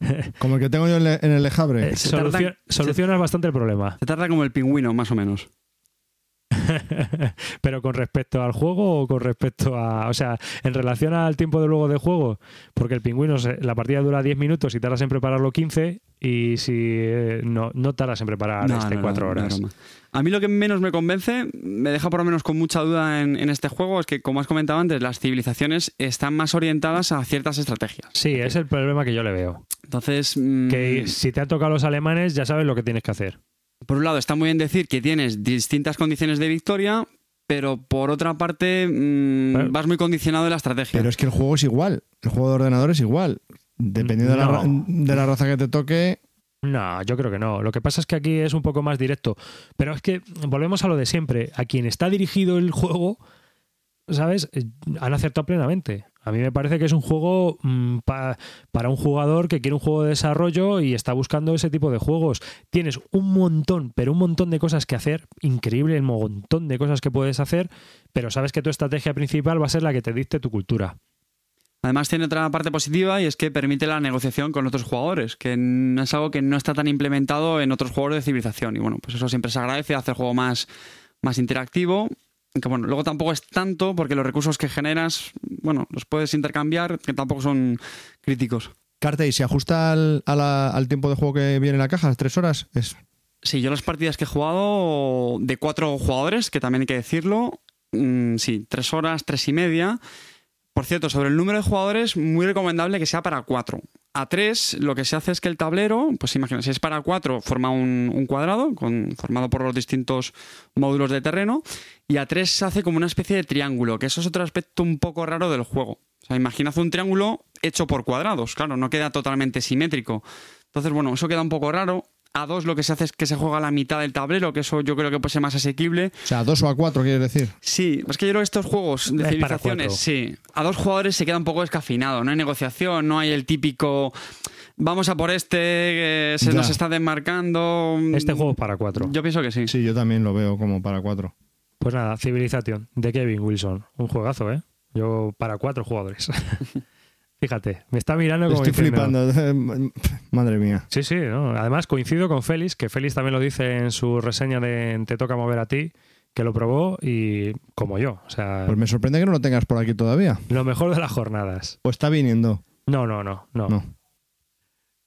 Como el que tengo yo en el Lejabre. eh, tardan- solucionas bastante el problema. Se tarda como el pingüino, más o menos. pero con respecto al juego o con respecto a. O sea, en relación al tiempo de luego de juego, porque el pingüino, la partida dura 10 minutos y tardas en prepararlo 15, y si eh, no, no tardas en preparar No, este no, no, 4 no, horas. A mí lo que menos me convence, me deja por lo menos con mucha duda en, en este juego, es que, como has comentado antes, las civilizaciones están más orientadas a ciertas estrategias. Sí, es el problema que yo le veo. Entonces, mm, Que si te han tocado los alemanes, ya sabes lo que tienes que hacer. Por un lado, está muy bien decir que tienes distintas condiciones de victoria, pero por otra parte, mm, Pero- vas muy condicionado de la estrategia. Pero es que el juego es igual. El juego de ordenador es igual. Dependiendo de, la, de la raza que te toque. No, yo creo que no. Lo que pasa es que aquí es un poco más directo. Pero es que volvemos a lo de siempre. A quien está dirigido el juego, ¿sabes? Eh, Han acertado plenamente. A mí me parece que es un juego mm, pa- para un jugador que quiere un juego de desarrollo y está buscando ese tipo de juegos. Tienes un montón, pero un montón de cosas que hacer. Increíble el montón de cosas que puedes hacer, pero sabes que tu estrategia principal va a ser la que te dicte tu cultura. Además tiene otra parte positiva y es que permite la negociación con otros jugadores, que es algo que no está tan implementado en otros juegos de civilización. Y bueno, pues eso siempre se agradece, hace el juego más, más interactivo. Que bueno, luego tampoco es tanto porque los recursos que generas, bueno, los puedes intercambiar, que tampoco son críticos. Carte, ¿y se ajusta al, a la- al tiempo de juego que viene en la caja? ¿Tres horas? Es... Sí, yo las partidas que he jugado de cuatro jugadores, que también hay que decirlo, mm, sí, tres horas, tres y media. Por cierto, sobre el número de jugadores, muy recomendable que sea para cuatro. A tres, lo que se hace es que el tablero, pues imagina, si es para cuatro, forma un, cuadrado formado por los distintos módulos de terreno. Y a tres se hace como una especie de triángulo, que eso es otro aspecto un poco raro del juego. O sea, imaginad un triángulo hecho por cuadrados, claro, no queda totalmente simétrico. Entonces, bueno, eso queda un poco raro. A dos lo que se hace es que se juega a la mitad del tablero, que eso yo creo que puede ser más asequible. O sea, dos o a cuatro, quieres decir. Sí, es que yo creo que estos juegos de Es civilizaciones, sí, a dos jugadores se queda un poco descafinado, no hay negociación, no hay el típico vamos a por este, que se Ya. nos está desmarcando. Este juego es para cuatro. Yo pienso que sí. Sí, yo también lo veo como para cuatro. Pues nada, Civilización de Kevin Wilson. Un juegazo, ¿eh? Yo para cuatro jugadores. Fíjate, me está mirando como Estoy diciendo- flipando. Madre mía. Sí, sí, ¿no? además coincido con Félix, que Félix también lo dice en su reseña de Te toca mover a ti, que lo probó y como yo, o sea, Pues me sorprende que no lo tengas por aquí todavía. lo mejor de las jornadas. Pues está viniendo. No, no, no, no. No.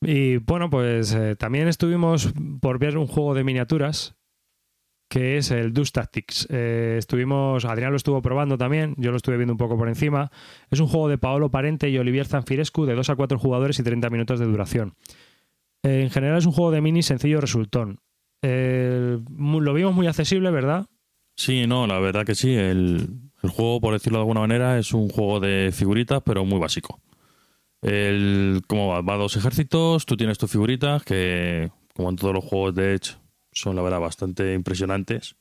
Y bueno, pues eh, también estuvimos por ver un juego de miniaturas que es el Dust Tactics. Eh, estuvimos, Adrián lo estuvo probando también, yo lo estuve viendo un poco por encima. Es un juego de Paolo Parente y Olivier Zanfirescu de 2 a 4 jugadores y 30 minutos de duración. Eh, en general es un juego de mini sencillo resultón. Lo vimos muy accesible, ¿verdad? Sí, no, la verdad que sí. El, juego, por decirlo de alguna manera, es un juego de figuritas, pero muy básico. El, ¿Cómo va? Va a dos ejércitos, tú tienes tus figuritas, que como en todos los juegos de Edge son la verdad bastante impresionantes.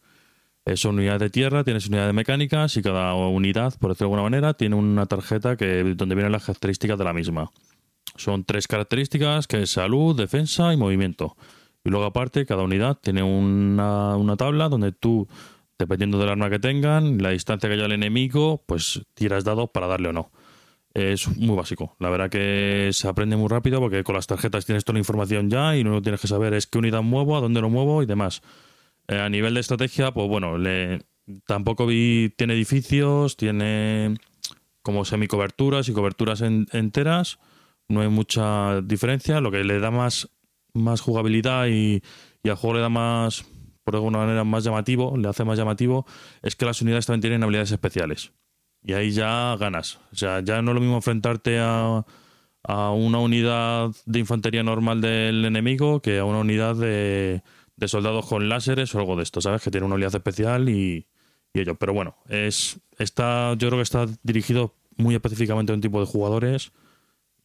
Eh, son unidades de tierra, tienes unidades mecánicas y cada unidad, por decirlo de alguna manera, tiene una tarjeta que donde vienen las características de la misma. Son tres características que es salud, defensa y movimiento. Y luego aparte, cada unidad tiene una, una tabla donde tú, dependiendo del arma que tengan, la distancia que haya el enemigo, pues tiras dados para darle o no. Es muy básico. La verdad que se aprende muy rápido porque con las tarjetas tienes toda la información ya y lo tienes que saber es qué unidad muevo, a dónde lo muevo y demás. Eh, a nivel de estrategia, pues bueno, le, tampoco vi, tiene edificios, tiene como semicoberturas y coberturas en- enteras. No hay mucha diferencia. Lo que le da más, más jugabilidad y, y al juego le da más, por alguna manera, más llamativo, le hace más llamativo, es que las unidades también tienen habilidades especiales. Y ahí ya ganas. O sea, ya no es lo mismo enfrentarte a, a una unidad de infantería normal del enemigo que a una unidad de, de soldados con láseres o algo de esto, ¿sabes? Que tiene una habilidad especial y, y ello. Pero bueno, es está, yo creo que está dirigido muy específicamente a un tipo de jugadores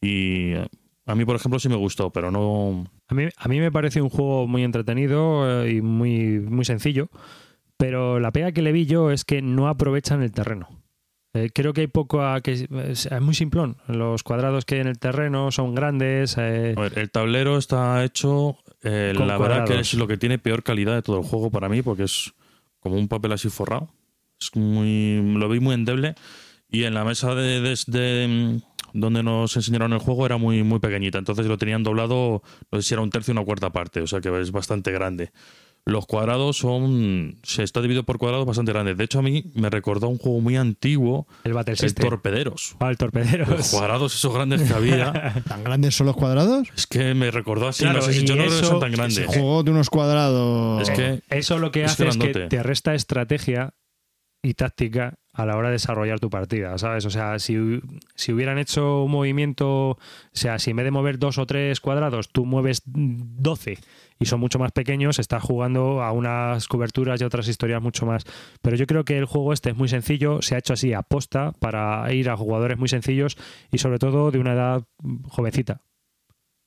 y eh, a mí, por ejemplo, sí me gustó, pero no... A mí, a mí me parece un juego muy entretenido eh, y muy, muy sencillo, pero la pega que le vi yo es que no aprovechan el terreno. Eh, creo que hay poco a que es, muy simplón. Los cuadrados que hay en el terreno son grandes. eh, A ver, el tablero está hecho, eh, la verdad que cuadrados. es lo que tiene peor calidad de todo el juego para mí, porque es como un papel así forrado. Es muy, lo vi muy endeble. Y en la mesa de, de- de, mm, donde nos enseñaron el juego era muy, muy pequeñita. Entonces lo tenían doblado, no sé si era un tercio o una cuarta parte, o sea que es bastante grande. Los cuadrados son. Se está dividido por cuadrados bastante grandes. De hecho, a mí me recordó un juego muy antiguo. El Battle El. Torpederos. Ah, el torpederos. Los cuadrados esos grandes que había. ¿Tan grandes son los cuadrados? Es que me recordó así. Claro, no sé si yo no creo que eso- sean tan grandes. Juego de unos cuadrados. Es que- Eso lo que es hace es que te resta estrategia y táctica a la hora de desarrollar tu partida, ¿sabes? O sea, si, si hubieran hecho un movimiento, o sea, si en vez de mover dos o tres cuadrados, tú mueves 12 y son mucho más pequeños, estás jugando a unas coberturas y a otras historias mucho más. Pero yo creo que el juego este es muy sencillo, se ha hecho así aposta para ir a jugadores muy sencillos y sobre todo de una edad jovencita.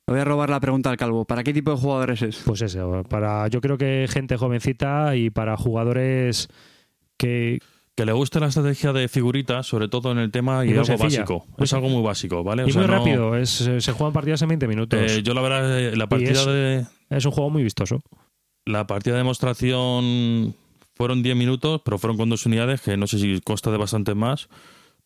Le voy a robar la pregunta al calvo. ¿Para qué tipo de jugadores es? Pues eso, para yo creo que gente jovencita y para jugadores que Que le guste la estrategia de figuritas, sobre todo en el tema y, Y muy algo sencilla. básico. Es algo muy básico, ¿vale? O y sea, muy no- rápido, es, se juegan partidas en 20 minutos. Eh, yo la verdad, eh, la partida es- de es un juego muy vistoso. la partida de demostración fueron 10 minutos, pero fueron con dos unidades, que no sé si consta de bastante más.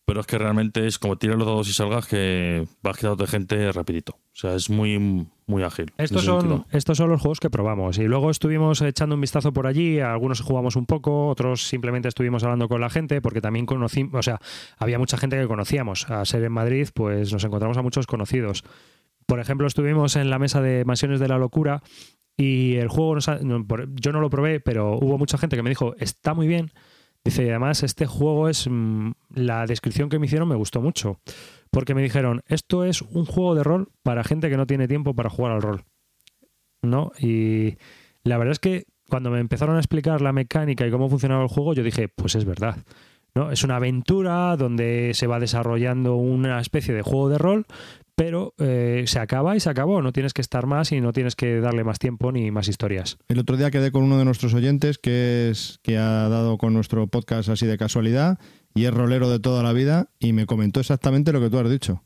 Pero es que realmente es como tirar los dados y salgas que vas quedando de gente rapidito. O sea, es muy, muy ágil. Estos son, estos son los juegos que probamos. Y luego estuvimos echando un vistazo por allí. Algunos jugamos un poco, otros simplemente estuvimos hablando con la gente, porque también conocimos, o sea, había mucha gente que conocíamos. A ser en Madrid, pues nos encontramos a muchos conocidos. Por ejemplo, estuvimos en la mesa de Mansiones de la Locura y el juego, nos ha- yo no lo probé, pero hubo mucha gente que me dijo, está muy bien. Dice, y además este juego es, mm, la descripción que me hicieron me gustó mucho, porque me dijeron, esto es un juego de rol para gente que no tiene tiempo para jugar al rol. ¿No? Y la verdad es que cuando me empezaron a explicar la mecánica y cómo funcionaba el juego, yo dije, pues es verdad. ¿No? Es una aventura donde se va desarrollando una especie de juego de rol, pero eh, se acaba y se acabó. No tienes que estar más y no tienes que darle más tiempo ni más historias. El otro día quedé con uno de nuestros oyentes que es que ha dado con nuestro podcast así de casualidad y es rolero de toda la vida y me comentó exactamente lo que tú has dicho.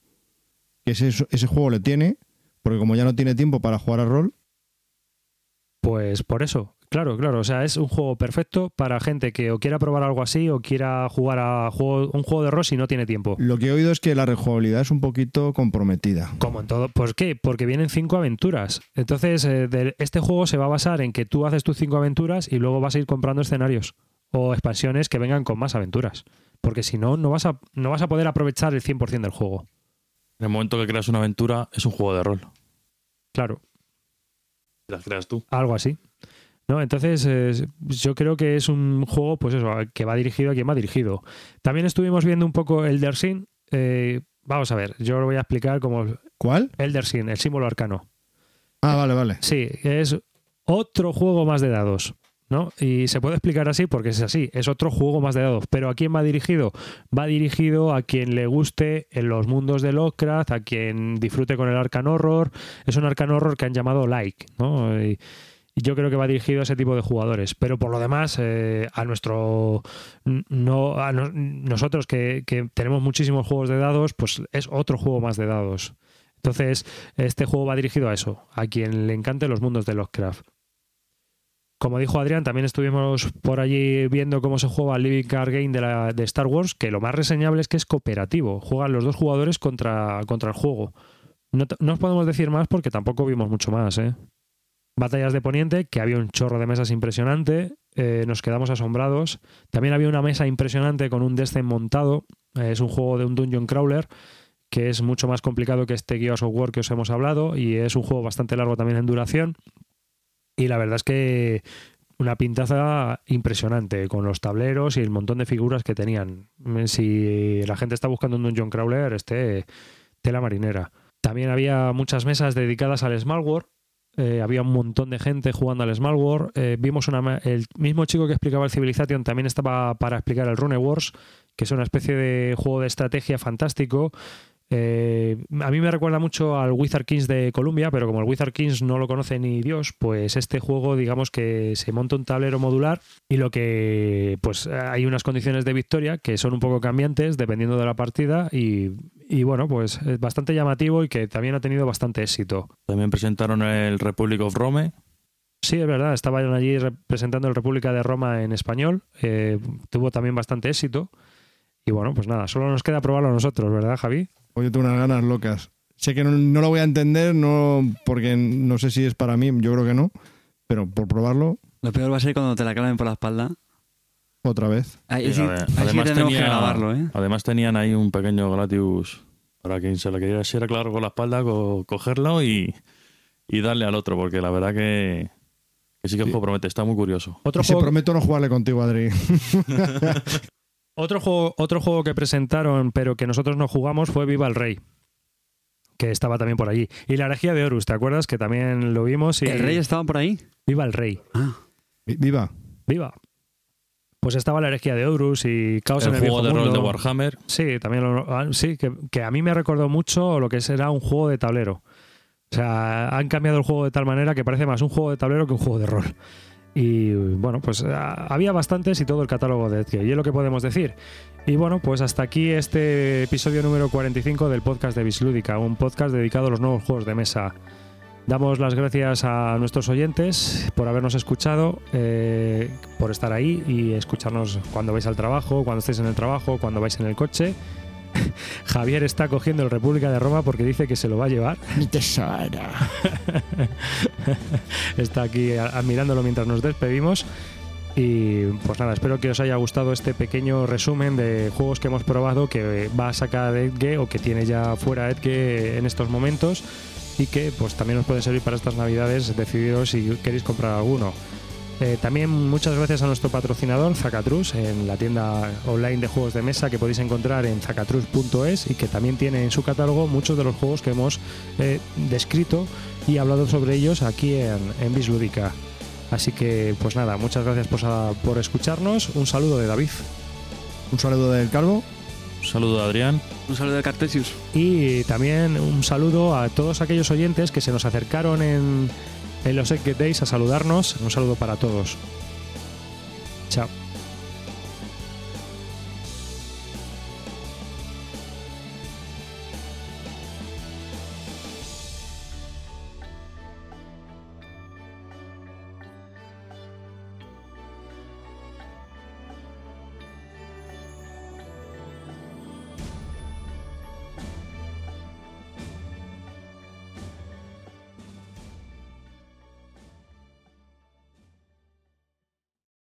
Que ese, ese juego le tiene, porque como ya no tiene tiempo para jugar al rol, Pues por eso, claro, claro. O sea, es un juego perfecto para gente que o quiera probar algo así o quiera jugar a juego, un juego de rol si no tiene tiempo. lo que he oído es que la rejugabilidad es un poquito comprometida. Como en todo. ¿Por qué? Porque vienen cinco aventuras. Entonces, eh, de- este juego se va a basar en que tú haces tus cinco aventuras y luego vas a ir comprando escenarios o expansiones que vengan con más aventuras. Porque si no, no vas a, no vas a poder aprovechar el 100% del juego. En el momento que creas una aventura, es un juego de rol. Claro, Las creas tú. algo así. ¿No? Entonces, eh, yo creo que es un juego, pues eso, que va dirigido a quien va dirigido. También estuvimos viendo un poco Elder Sin. Eh, vamos a ver, yo lo voy a explicar como ¿Cuál? Elder Sin, el símbolo arcano. Ah, vale, vale. Sí, es otro juego más de dados, ¿no? Y se puede explicar así porque es así, es otro juego más de dados. Pero ¿a quién va dirigido? Va dirigido a quien le guste en los mundos de Lovecraft, a quien disfrute con el Arcan Horror. Es un Arcan Horror que han llamado like, ¿no? Y, yo creo que va dirigido a ese tipo de jugadores. Pero por lo demás, eh, a nuestro. no Nosotros que, tenemos muchísimos juegos de dados, pues es otro juego más de dados. Entonces, este juego va dirigido a eso, a quien le encante los mundos de Lovecraft. Como dijo Adrián, también estuvimos por allí viendo cómo se juega el Living Card Game de, Star Wars, que lo más reseñable es que es cooperativo. Juegan los dos jugadores contra, contra el juego. No, no os podemos decir más porque tampoco vimos mucho más, ¿eh? Batallas de Poniente, que había un chorro de mesas impresionante, eh, nos quedamos asombrados. También había una mesa impresionante con un Descent montado, eh, es un juego de un Dungeon Crawler, que es mucho más complicado que este Gears of War que os hemos hablado, y es un juego bastante largo también en duración. Y la verdad es que una pintaza impresionante con los tableros y el montón de figuras que tenían. Si la gente está buscando un Dungeon Crawler, este tela marinera. También había muchas mesas dedicadas al Smallware. Eh, había un montón de gente jugando al Smallware. Eh, vimos el mismo chico que explicaba el Civilization también estaba para explicar el Rune Wars, que es una especie de juego de estrategia fantástico. Eh, a mí me recuerda mucho al Wizard Kings de Columbia, pero como el Wizard Kings no lo conoce ni Dios, pues este juego, digamos que se monta un tablero modular y lo que, pues hay unas condiciones de victoria que son un poco cambiantes dependiendo de la partida y, y bueno, pues es bastante llamativo y que también ha tenido bastante éxito. También presentaron el Republic of Rome. Sí, es verdad, estaban allí representando el República de Roma en español, eh, tuvo también bastante éxito. Y bueno, pues nada, solo nos queda probarlo a nosotros, ¿verdad, Javi? Oye, tengo unas ganas locas. Sé que no, no lo voy a entender, no porque no sé si es para mí, yo creo que no, pero por probarlo Lo peor va a ser cuando te la claven por la espalda. otra vez. Ahí sí, Ade- ahí sí además, tenemos que tenía- grabarlo, ¿eh? además tenían ahí un pequeño Gratius para quien se le quería si era claro con la espalda, co- cogerlo y, y darle al otro, porque la verdad que, que sí que el juego promete, está muy curioso. Otro Y se juego, prometo no jugarle contigo, Adri. otro, juego, otro juego que presentaron, pero que nosotros no jugamos, fue Viva el Rey. Que estaba también por allí. Y la herejía de Horus, ¿te acuerdas? Que también lo vimos. Y... ¿El rey estaba por ahí? Viva el Rey. Ah, Vi- Viva. Viva. Pues estaba la herejía de Horus y Caos el en el juego viejo de rol de. Warhammer. Sí, también lo- ah, sí, que, que a mí me recordó mucho lo que será un juego de tablero. O sea, han cambiado el juego de tal manera que parece más un juego de tablero que un juego de rol. Y bueno, pues ah, había bastantes y todo el catálogo de Edge, y es lo que podemos decir. Y bueno, pues hasta aquí este episodio número 45 del podcast de Bislúdica, un podcast dedicado a los nuevos juegos de mesa. Damos las gracias a nuestros oyentes por habernos escuchado, eh, por estar ahí y escucharnos cuando vais al trabajo, cuando estéis en el trabajo, cuando vais en el coche Javier está cogiendo el República de Roma porque dice que se lo va a llevar. Mi tesoro. está aquí admirándolo mientras nos despedimos. Y pues nada, espero que os haya gustado este pequeño resumen de juegos que hemos probado que va a sacar Edge o que tiene ya fuera Edge en estos momentos y que pues también os puede servir para estas navidades decidiros si queréis comprar alguno. Eh, también muchas gracias a nuestro patrocinador Zacatrus en la tienda online de juegos de mesa que podéis encontrar en zacatrus.es y que también tiene en su catálogo muchos de los juegos que hemos eh, descrito y hablado sobre ellos aquí en, en Bislúdica. Así que pues nada, muchas gracias por, por escucharnos. Un saludo de David. Un saludo del Calvo. Un saludo de Adrián. Un saludo de Cartesius. Y también un saludo a todos aquellos oyentes que se nos acercaron en, en los Egg Days a saludarnos. Un saludo para todos. Chao.